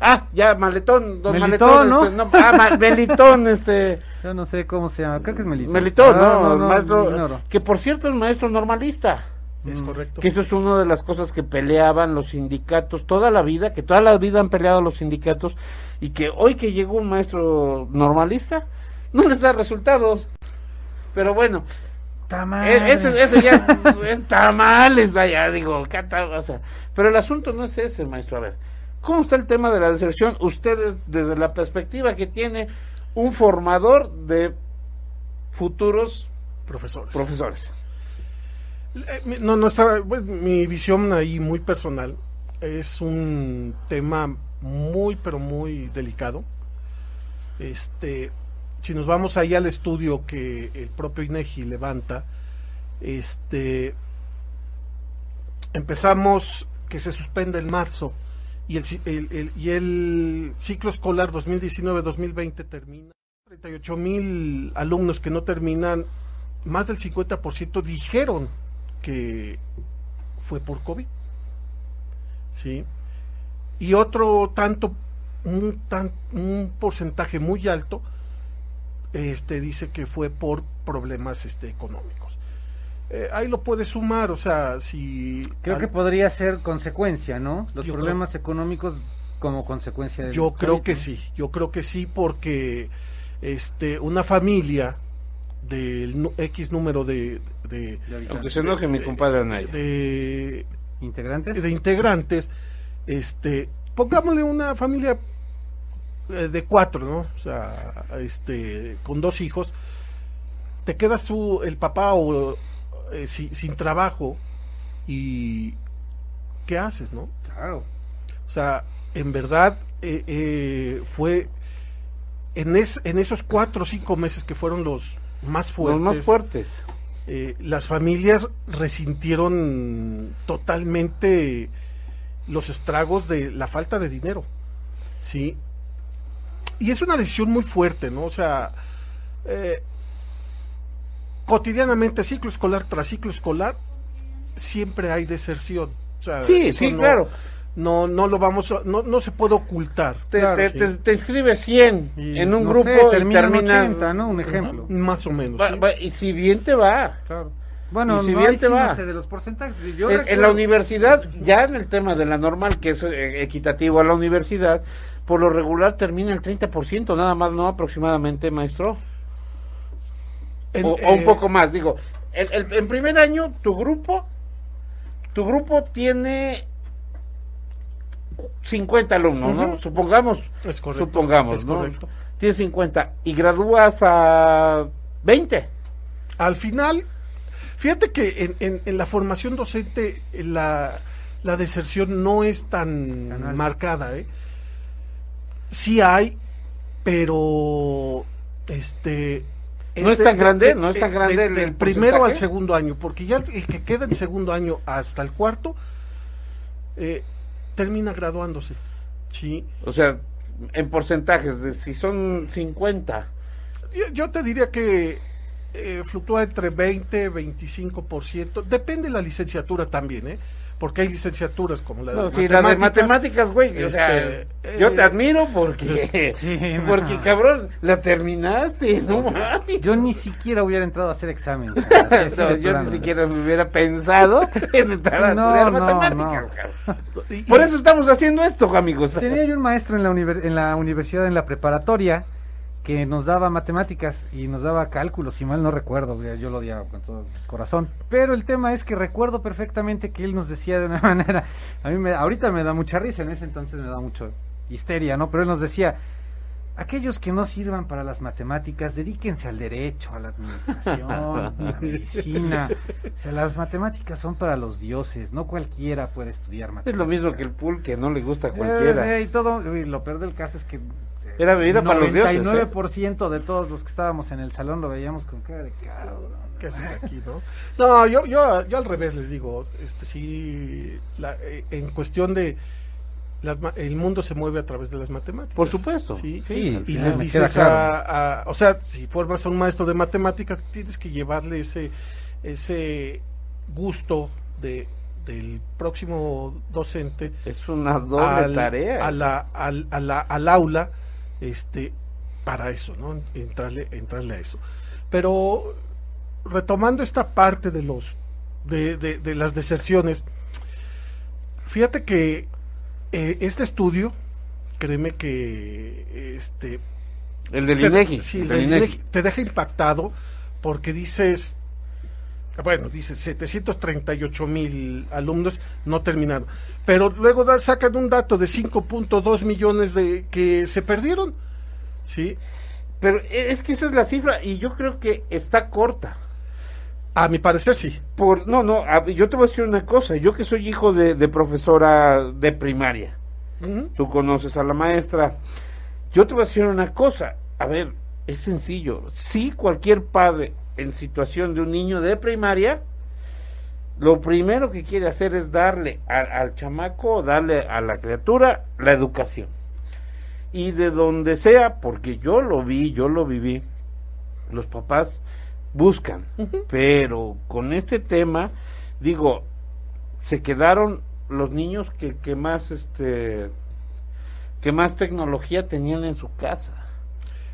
Ah, ya, Maletón, don Melitón, Maletón, ¿no? este, ah, Ma- Melitón, este... Yo no sé cómo se llama, creo que es Melitón. Melitón, Ah, no, el maestro, que por cierto es maestro normalista. Es correcto. Que eso es una de las cosas que peleaban los sindicatos toda la vida, que toda la vida han peleado los sindicatos y que hoy que llegó un maestro normalista no les da resultados. Pero bueno, Tamales. e- ese, ese ya es tamales, vaya, digo, cata- o sea, pero el asunto no es ese, maestro. A ver, ¿cómo está el tema de la deserción? Ustedes, desde la perspectiva que tiene un formador de futuros Profesores. profesores. Eh, No, nuestra, pues, mi visión ahí muy personal es un tema muy, pero muy delicado. Este, si nos vamos ahí al estudio que el propio INEGI levanta, este, empezamos que se suspende en marzo y el, y el ciclo escolar 2019-2020 termina. 38 mil alumnos que no terminan, más del 50% dijeron que fue por COVID. ¿Sí? Y otro tanto, un, tan, un porcentaje muy alto, este dice que fue por problemas este, económicos. Eh, ahí lo puedes sumar, o sea, si... Creo al- que podría ser consecuencia, ¿no? Los Yo problemas económicos como consecuencia del Yo creo que sí, yo creo que sí, porque este una familia del X número de, de, Aunque se enoje mi compadre Anaya. de, ¿Integrantes? de integrantes, este, pongámosle una familia eh, de cuatro, ¿no? O sea, este, con dos hijos, te quedas tú, el papá o eh, si- sin trabajo y ¿qué haces, no? Claro. O sea, en verdad eh, eh, fue en, es- en esos cuatro o cinco meses que fueron los más fuertes. Los más fuertes. las familias resintieron totalmente los estragos de la falta de dinero. Sí. Y es una decisión muy fuerte, ¿no? O sea, eh, cotidianamente, ciclo escolar tras ciclo escolar, siempre hay deserción. O sea, Sí, sí, no- claro. No, no lo vamos a, no, no se puede ocultar. Te, Claro, te, sí. te- te inscribes 100 Y, en un no grupo sé, y termina termina 80, ¿no? Un ejemplo. Más o menos. Va- ¿sí? va- y si bien te va. Claro. Bueno, Y si no, bien te va. de los porcentajes. Yo En, la universidad, ya en el tema de la normal, que es eh, equitativo a la universidad, por lo regular termina el 30%, nada más, ¿no? Aproximadamente, maestro. En- o, o un eh, poco más, digo. El, el- en primer año, tu grupo, tu grupo tiene 50 alumnos, ¿no? Supongamos, Es correcto, supongamos, es ¿no? correcto. Tienes 50 y gradúas a 20. Al final, fíjate que en, en- en la formación docente la, la deserción no es tan marcada, ¿eh? Sí hay, pero este No es tan de- grande, de- no es tan de- grande de- el- del el primero al segundo año, porque ya el que queda en segundo año hasta el cuarto eh, termina graduándose, sí. O sea, en porcentajes, de si son 50. Yo, yo te diría que eh, fluctúa entre 20 25%. Depende de la licenciatura también, ¿eh? Porque hay licenciaturas como la No, de sí, la de matemáticas, güey. o sea, este, yo eh, te admiro porque, Sí, porque no. cabrón, la terminaste, no mames. Yo ni siquiera hubiera entrado a hacer examen. Así No, de yo plano. ni siquiera me hubiera pensado en entrar a No, estudiar no, matemáticas. Por eso estamos haciendo esto, amigos. Tenía yo un maestro en la, en la universidad, en la preparatoria, que nos daba matemáticas y nos daba cálculos, si mal no recuerdo, yo lo odiaba con todo el corazón. Pero el tema es que recuerdo perfectamente que él nos decía de una manera, a mí me, ahorita me da mucha risa, en ese entonces me da mucho histeria, ¿no? Pero él nos decía, aquellos que no sirvan para las matemáticas, dedíquense al derecho, a la administración, a la medicina. O sea, las matemáticas son para los dioses, no cualquiera puede estudiar matemáticas. Es lo mismo que el pool que no le gusta a cualquiera. Eh, y todo, y lo peor del caso es que Era bebida para los dioses, ¿eh? 99% de todos los que estábamos en el salón lo veíamos con cara de cabrón. ¿Qué haces aquí, no? No, yo, yo, yo al revés les digo, este sí, la- eh, en cuestión de las ma- el mundo se mueve a través de las matemáticas. Por supuesto. Sí, Sí, y les dices a, a- o sea, si formas a un maestro de matemáticas, tienes que llevarle ese, ese gusto de del próximo docente Es una doble al, tarea. a la, al, a la- al aula este para eso no entrarle entrarle a eso pero retomando esta parte de los de, de- de las deserciones fíjate que eh, este estudio créeme que este El del te- INEGI, sí, el el del. INEGI te deja impactado porque dices bueno, dice 738 mil alumnos no terminaron. Pero luego da- sacan un dato de 5.2 millones de que se perdieron. ¿Sí? Pero es que esa es la cifra y yo creo que está corta. A mi parecer sí. Por, no, no, a- yo te voy a decir una cosa. Yo que soy hijo de, de profesora de primaria, tú conoces a la maestra. Yo te voy a decir una cosa. A ver, es sencillo. Si cualquier padre en situación de un niño de primaria, lo primero que quiere hacer es darle a- al chamaco, darle a la criatura la educación. Y de donde sea, porque yo lo vi, yo lo viví, los papás buscan, pero con este tema, digo, se quedaron los niños que, que más este que más tecnología tenían en su casa.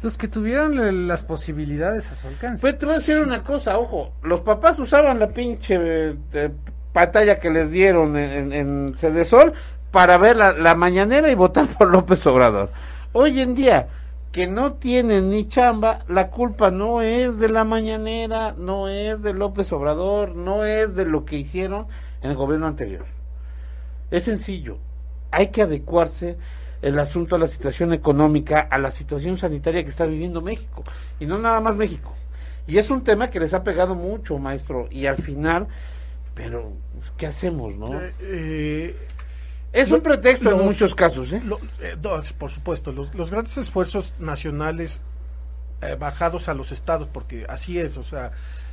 Entonces, que tuvieran las posibilidades a su alcance. Pero te voy a decir una cosa, ojo, los papás usaban la pinche eh, pantalla que les dieron en, en, en Cedesol para ver la mañanera y votar por López Obrador. Hoy en día, que no tienen ni chamba, la culpa no es de la mañanera, no es de López Obrador, no es de lo que hicieron en el gobierno anterior. Es sencillo, hay que adecuarse el asunto a la situación económica, a la situación sanitaria que está viviendo México, y no nada más México. Y es un tema que les ha pegado mucho, maestro, y al final, pero pues, ¿qué hacemos, no? Eh, eh, es lo- un pretexto en muchos casos, ¿eh? lo- eh, no, por supuesto, los, los grandes esfuerzos nacionales eh, bajados a los estados, porque así es, o sea,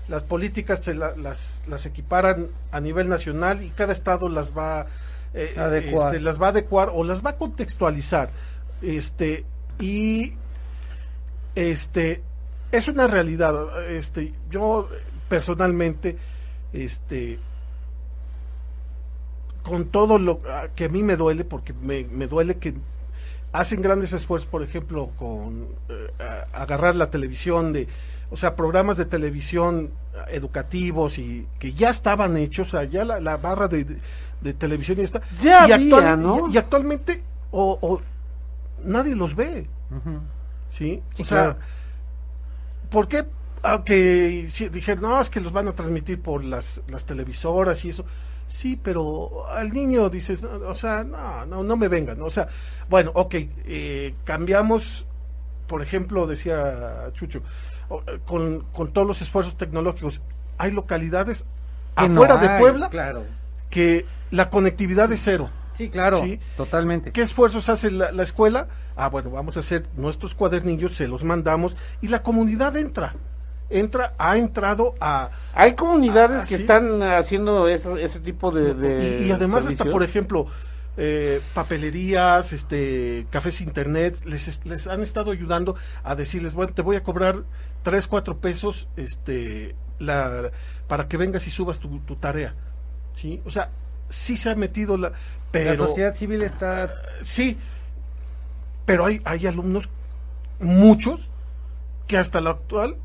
las políticas se la- las, las equiparan a nivel nacional y cada estado las va eh, este, las va a adecuar o las va a contextualizar, este y este es una realidad, este yo personalmente, este con todo lo que a mí me duele, porque me, me duele que hacen grandes esfuerzos, por ejemplo, con eh, agarrar la televisión de, o sea, programas de televisión educativos y que ya estaban hechos, o sea, ya la, la barra de, de- de televisión ya está. Ya y, había, ¿no? y, y actualmente, o, o nadie los ve. ¿sí? Sí, o sea. ¿por qué? Aunque si, dijeron, no, es que los van a transmitir por las, las televisoras y eso. Sí, pero al niño dices, no, o sea, no, no, no me vengan. O sea, bueno, ok, eh, cambiamos, por ejemplo, decía Chucho, con, con todos los esfuerzos tecnológicos, hay localidades Que no afuera de Puebla Claro. que la conectividad es cero. Sí, claro. Sí. Totalmente. ¿Qué esfuerzos hace la, la escuela? Ah, bueno, vamos a hacer nuestros cuadernillos, se los mandamos y la comunidad entra. Entra, ha entrado a... Hay comunidades que sí. están haciendo ese, ese tipo de, de y, y además hasta, servicios. por ejemplo, eh, papelerías, este, cafés internet, les, es- les han estado ayudando a decirles, bueno, te voy a cobrar tres, cuatro pesos, este, la, para que vengas y subas tu, tu tarea, ¿sí? O sea, sí se ha metido la, pero... La sociedad civil está Sí, pero hay, hay alumnos, muchos, que hasta lo actual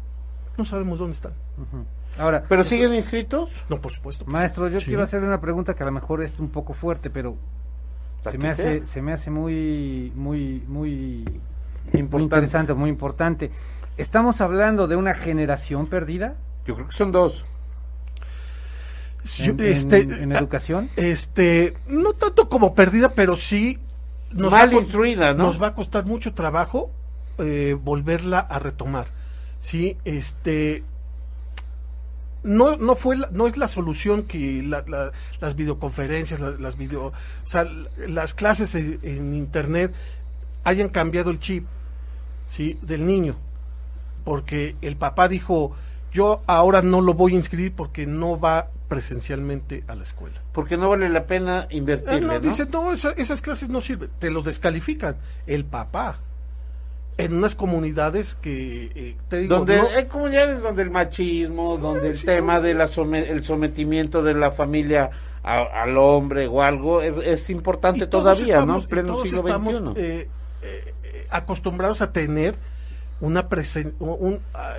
no sabemos dónde están. Ahora, ¿Pero siguen inscritos? No, por supuesto. maestro, sí. yo Sí. quiero hacerle una pregunta que a lo mejor es un poco fuerte, pero Se me hace, sea. se me hace muy, muy, muy, interesante, muy importante. ¿Estamos hablando de una generación perdida Yo creo que son dos. Yo, en, este, en- en ah, educación? Este, no tanto como perdida, pero sí nos mal va instruida, ¿no? Nos va a costar mucho trabajo eh, volverla a retomar. Sí, este no no fue la- no es la solución que la- la- las videoconferencias, la- las video, o sea, las clases en, en internet hayan cambiado el chip, sí, del niño, porque el papá dijo yo ahora no lo voy a inscribir porque no va presencialmente a la escuela. Porque no vale la pena Eh, invertirle, no, ¿no? dice, no, esa- esas clases no sirven, te lo descalifican el papá. En unas comunidades que, eh, te digo, donde no- hay comunidades donde el machismo, donde el sí, tema son- de la some- el sometimiento de la familia a- al hombre o algo es, es importante todavía, estamos- ¿no? Pleno todos siglo estamos, XXI. eh, eh, acostumbrados a tener una presen un, ah,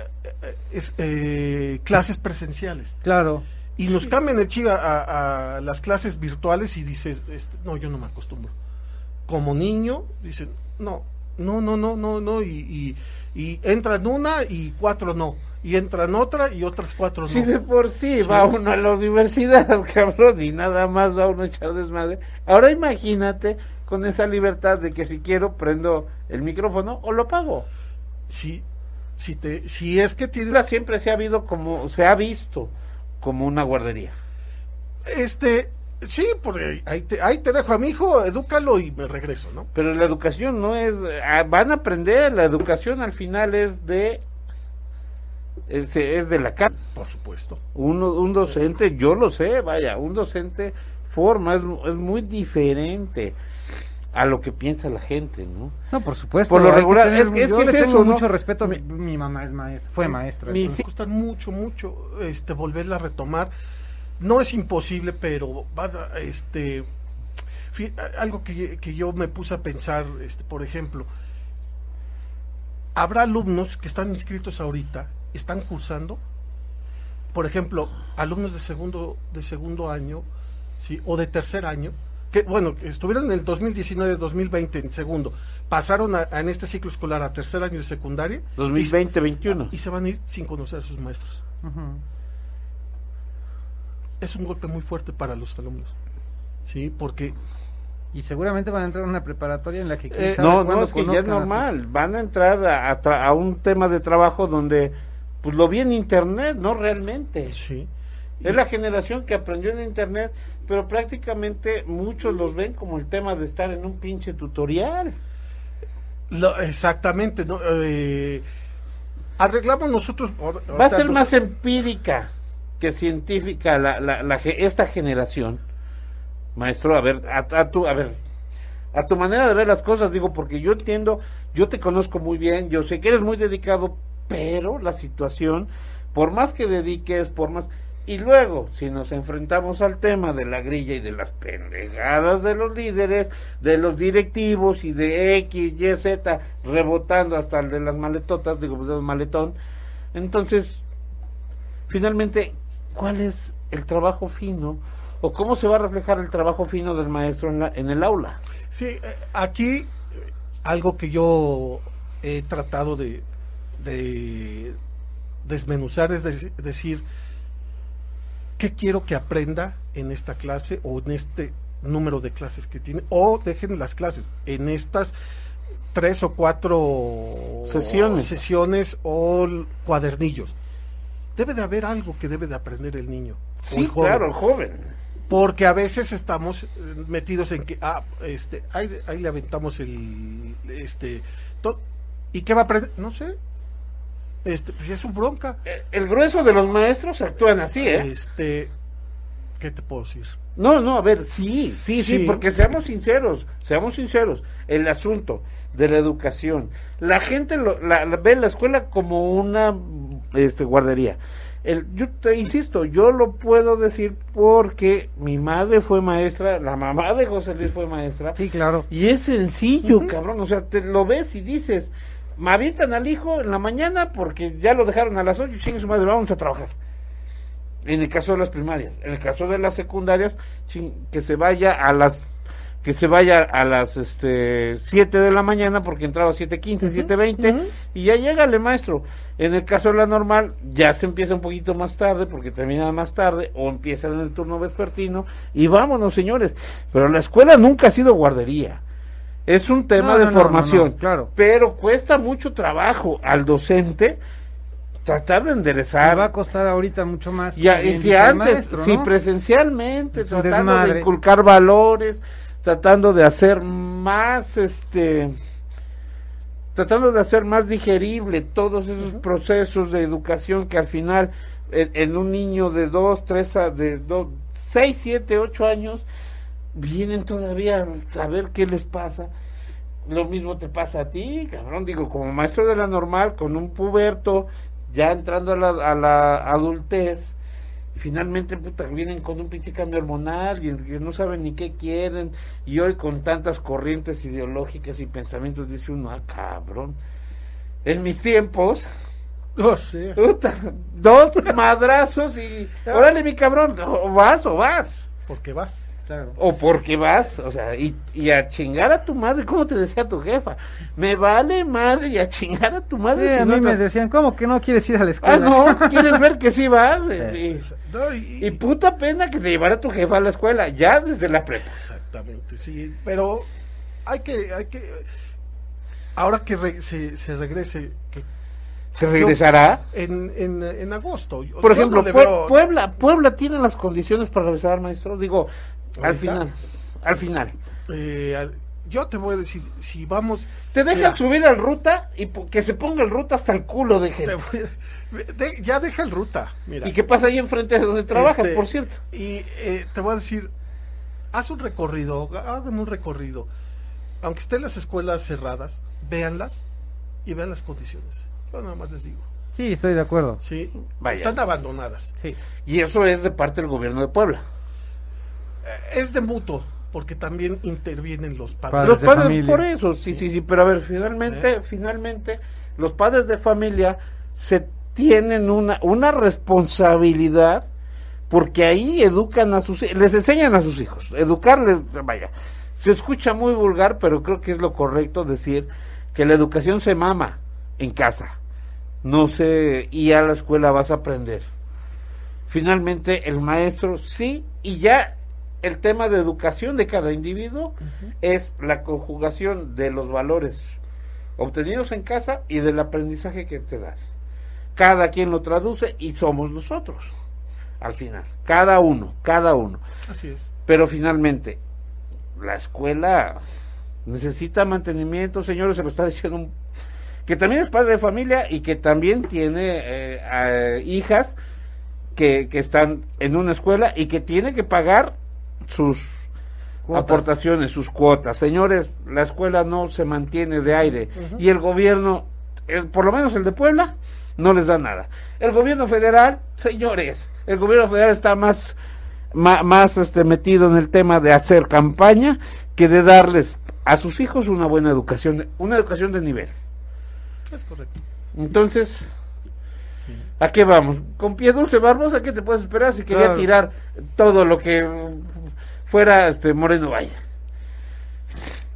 es, eh, clases presenciales. Claro. Y nos cambian el chip a, a- a las clases virtuales y dices, este, no, yo no me acostumbro. Como niño, dicen, no, no, no, no, no, no, y, y, y entran una y cuatro no, y entran otra y otras cuatro no. Si de por sí, va uno a la universidad, cabrón, y nada más va uno a echar desmadre. Ahora imagínate con esa libertad de que si quiero prendo el micrófono o lo apago. Si, si, te, si es que. Escuela siempre se ha habido como, se ha visto como una guardería. Este, sí, porque ahí te, ahí te dejo a mi hijo, edúcalo y me regreso, ¿no? Pero la educación no es, ah, van a aprender, la educación al final es de, es, es de la casa. Por supuesto. Uno, un docente, yo lo sé, vaya, un docente forma, es, es muy diferente a lo que piensa la gente, ¿no? No, por supuesto. Por lo regular, tener- es que- es yo que es tengo eso, ¿no? mucho respeto. Mi, mi mamá es maestra, fue maestra. Me gusta mucho, mucho este, volverla a retomar. No es imposible, pero va a- este, algo que, que yo me puse a pensar, este, por ejemplo, habrá alumnos que están inscritos ahorita, están cursando, por ejemplo, alumnos de segundo, de segundo año, ¿sí? o de tercer año, que bueno, que estuvieron en el 2019-2020 en segundo, pasaron a- a en este ciclo escolar a tercer año de secundaria, y- 2020-21. y se van a ir sin conocer a sus maestros. Es un golpe muy fuerte para los alumnos. Sí, porque Y seguramente van a entrar a una preparatoria en la que Eh, No, no, es que ya es sus- normal. Van a entrar a, a tra- a un tema de trabajo donde, pues lo vi en internet, ¿no? Realmente. sí. Es la generación que aprendió en internet, pero prácticamente muchos los ven como el tema de estar en un pinche tutorial. Lo- exactamente, ¿no? Eh, arreglamos nosotros. Va a ser más empírica que científica la, la, la esta generación. Maestro, a ver, a, a tu, a ver, a tu manera de ver las cosas, digo, porque yo entiendo, yo te conozco muy bien, yo sé que eres muy dedicado, pero la situación, por más que dediques, por más... Y luego, si nos enfrentamos al tema de la grilla y de las pendejadas de los líderes, de los directivos y de X, Y, Z, rebotando hasta el de las maletotas, digo, pues, del maletón, entonces, finalmente, ¿cuál es el trabajo fino? ¿O cómo se va a reflejar el trabajo fino del maestro en, la, en el aula? Sí, eh, aquí eh, algo que yo he tratado de, de desmenuzar es deci- decir qué quiero que aprenda en esta clase o en este número de clases que tiene o dejen las clases en estas tres o cuatro Sesiones. sesiones o cuadernillos. Debe de haber algo que debe de aprender el niño. Sí, el joven claro, el joven. porque a veces estamos eh, metidos en que ah este ahí, ahí le aventamos el este to- y qué va a aprender no sé este pues es un bronca Eh, El grueso de los maestros actúan así, ¿eh? este qué te puedo decir No, no, a ver, sí, sí, sí, Sí. porque seamos sinceros, seamos sinceros, el asunto de la educación, la gente lo, la, la- ve la escuela como una este, guardería. El, yo te insisto, yo lo puedo decir porque mi madre fue maestra, la mamá de José Luis fue maestra, Sí, claro. y es sencillo, cabrón, o sea, te lo ves y dices, me avientan al hijo en la mañana porque ya lo dejaron a las 8 y su madre, vamos a trabajar. En el caso de las primarias, en el caso de las secundarias, que se vaya a las que se vaya a las este 7 de la mañana porque entraba a 7:15, 7:20 y ya llegale maestro. En el caso de la normal ya se empieza un poquito más tarde porque termina más tarde o empieza en el turno vespertino y vámonos, señores. Pero la escuela nunca ha sido guardería. Es un tema No, de no, formación, no, claro. pero cuesta mucho trabajo al docente tratar de enderezar va a costar ahorita mucho más. Ya, y si antes, maestro, si presencialmente, tratando de inculcar valores, tratando de hacer más, este, tratando de hacer más digerible todos esos procesos de educación que al final en, en un niño de dos, tres, a- de dos, seis, siete, ocho años vienen todavía a ver qué les pasa. Lo mismo te pasa a ti, cabrón. Digo, como maestro de la normal, con un puberto, ya entrando a la, a la adultez, finalmente puta, vienen con un pinche cambio hormonal y no saben ni qué quieren. Y hoy con tantas corrientes ideológicas y pensamientos, dice uno, ah, cabrón. En mis tiempos, No sé. puta, dos madrazos y. Órale, mi cabrón, o vas o vas. Porque vas. Claro. O porque vas, o sea, y, y a chingar a tu madre, ¿cómo te decía tu jefa? Me vale madre y a chingar a tu Sí, madre. si a no mí me decían, ¿cómo que no quieres ir a la escuela? Ah, no, quieres ver que sí vas. Eh, Y, No, y- y puta pena que te llevara tu jefa a la escuela, ya desde la prepa. Exactamente, sí, pero hay que, hay que, ahora que re- se, se regrese, que ¿Se regresará? en, en, en agosto. Por yo ejemplo, no Puebla, Puebla tiene las condiciones para regresar, maestro. Digo, al final, al final. eh, al- yo te voy a decir, si vamos... Te dejan Mira, subir al ruta y que se ponga el ruta hasta el culo de te gente. voy a- de- ya deja el ruta, mira. ¿Y qué pasa ahí enfrente de donde trabajas, Este, por cierto? Y eh, te voy a decir, haz un recorrido, hagan un recorrido. Aunque estén las escuelas cerradas, véanlas y vean las condiciones. Yo nada más les digo. Sí, estoy de acuerdo. Sí, Vaya. están abandonadas. Sí. Y eso es de parte del gobierno de Puebla. Eh, Es de mutuo, porque también intervienen los padres. Padres los de padres, por eso, sí, sí, sí, pero a ver, finalmente, ¿Eh? finalmente, los padres de familia se tienen una, una responsabilidad porque ahí educan a sus les enseñan a sus hijos, educarles, vaya, se escucha muy vulgar, pero creo que es lo correcto decir que la educación se mama en casa, no se, y a la escuela vas a aprender. Finalmente, el maestro sí, y ya el tema de educación de cada individuo es la conjugación de los valores obtenidos en casa y del aprendizaje que te das. Cada quien lo traduce y somos nosotros, al final. Cada uno, cada uno. Así es. Pero finalmente, la escuela necesita mantenimiento, señores, se lo está diciendo un- que también es padre de familia y que también tiene eh, a- hijas que, que están en una escuela y que tiene que pagar sus Cuotas. aportaciones, sus cuotas. Señores, la escuela no se mantiene de aire y el gobierno, el- por lo menos el de Puebla, no les da nada. El gobierno federal, señores, el gobierno federal está más ma- más, este, metido en el tema de hacer campaña que de darles a sus hijos una buena educación, una educación de nivel. Es correcto. Entonces, ¿a qué vamos? Con pie dulce, Barbosa, ¿qué te puedes esperar si quería Claro. tirar todo lo que fuera este Moreno Vaya?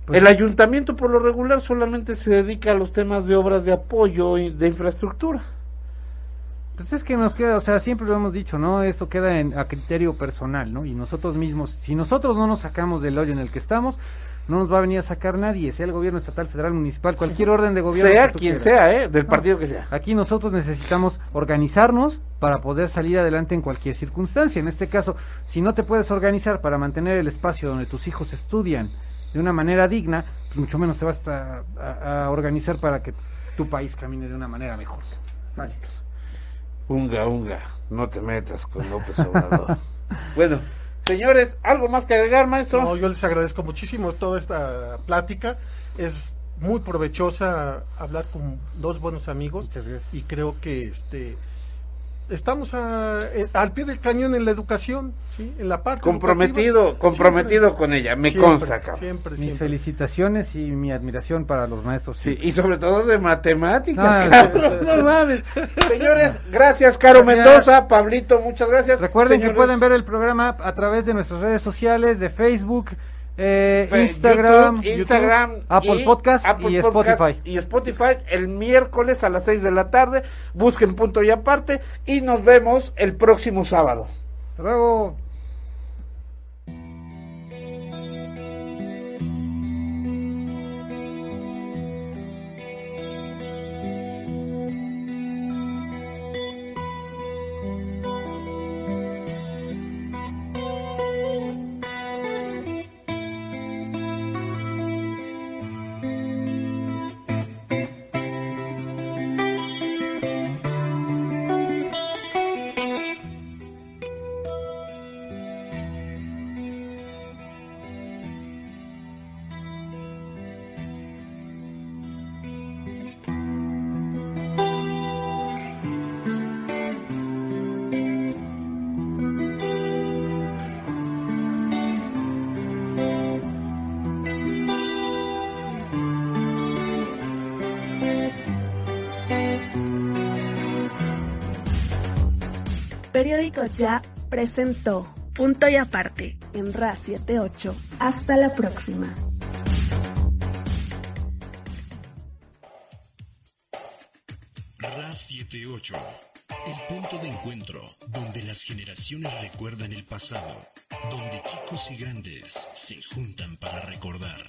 Pues el sí. ayuntamiento por lo regular solamente se dedica a los temas de obras de apoyo y de infraestructura. Pues es que nos queda, o sea, siempre lo hemos dicho, ¿no? Esto queda en, a criterio personal, ¿no? Y nosotros mismos, si nosotros no nos sacamos del hoyo en el que estamos, no nos va a venir a sacar nadie, sea el gobierno estatal, federal, municipal, cualquier orden de gobierno. sea quien quieras. sea, ¿eh? del No. partido que sea. Aquí nosotros necesitamos organizarnos para poder salir adelante en cualquier circunstancia. En este caso, si no te puedes organizar para mantener el espacio donde tus hijos estudian de una manera digna, pues mucho menos te vas a, a- a organizar para que tu país camine de una manera mejor. Fácil. Unga, unga, no te metas con López Obrador. bueno, señores, ¿algo más que agregar, maestro? No, yo les agradezco muchísimo toda esta plática. Es muy provechosa hablar con dos buenos amigos Muchas gracias. y creo que este estamos a- eh, al pie del cañón en la educación, ¿sí? en la parte comprometido, educativa. comprometido Siempre, con ella, me siempre, consta, cabrón. Siempre, Mis siempre. felicitaciones y mi admiración para los maestros. Sí, y sobre todo de matemáticas, Ah, cabrón, no mames. Señores, gracias, Caro Gracias. Mendoza, Pablito, muchas gracias. Recuerden Señores, que pueden ver el programa a través de nuestras redes sociales, de Facebook, eh, Instagram, YouTube, Instagram, YouTube, Apple y Podcast Apple y Podcast Spotify. Y Spotify el miércoles a las 6 de la tarde. Busquen punto y aparte y nos vemos el próximo sábado. Hasta luego. Ya presentó Punto y Aparte en RA 78. Hasta la próxima. RA 78. El punto de encuentro donde las generaciones recuerdan el pasado, donde chicos y grandes se juntan para recordar.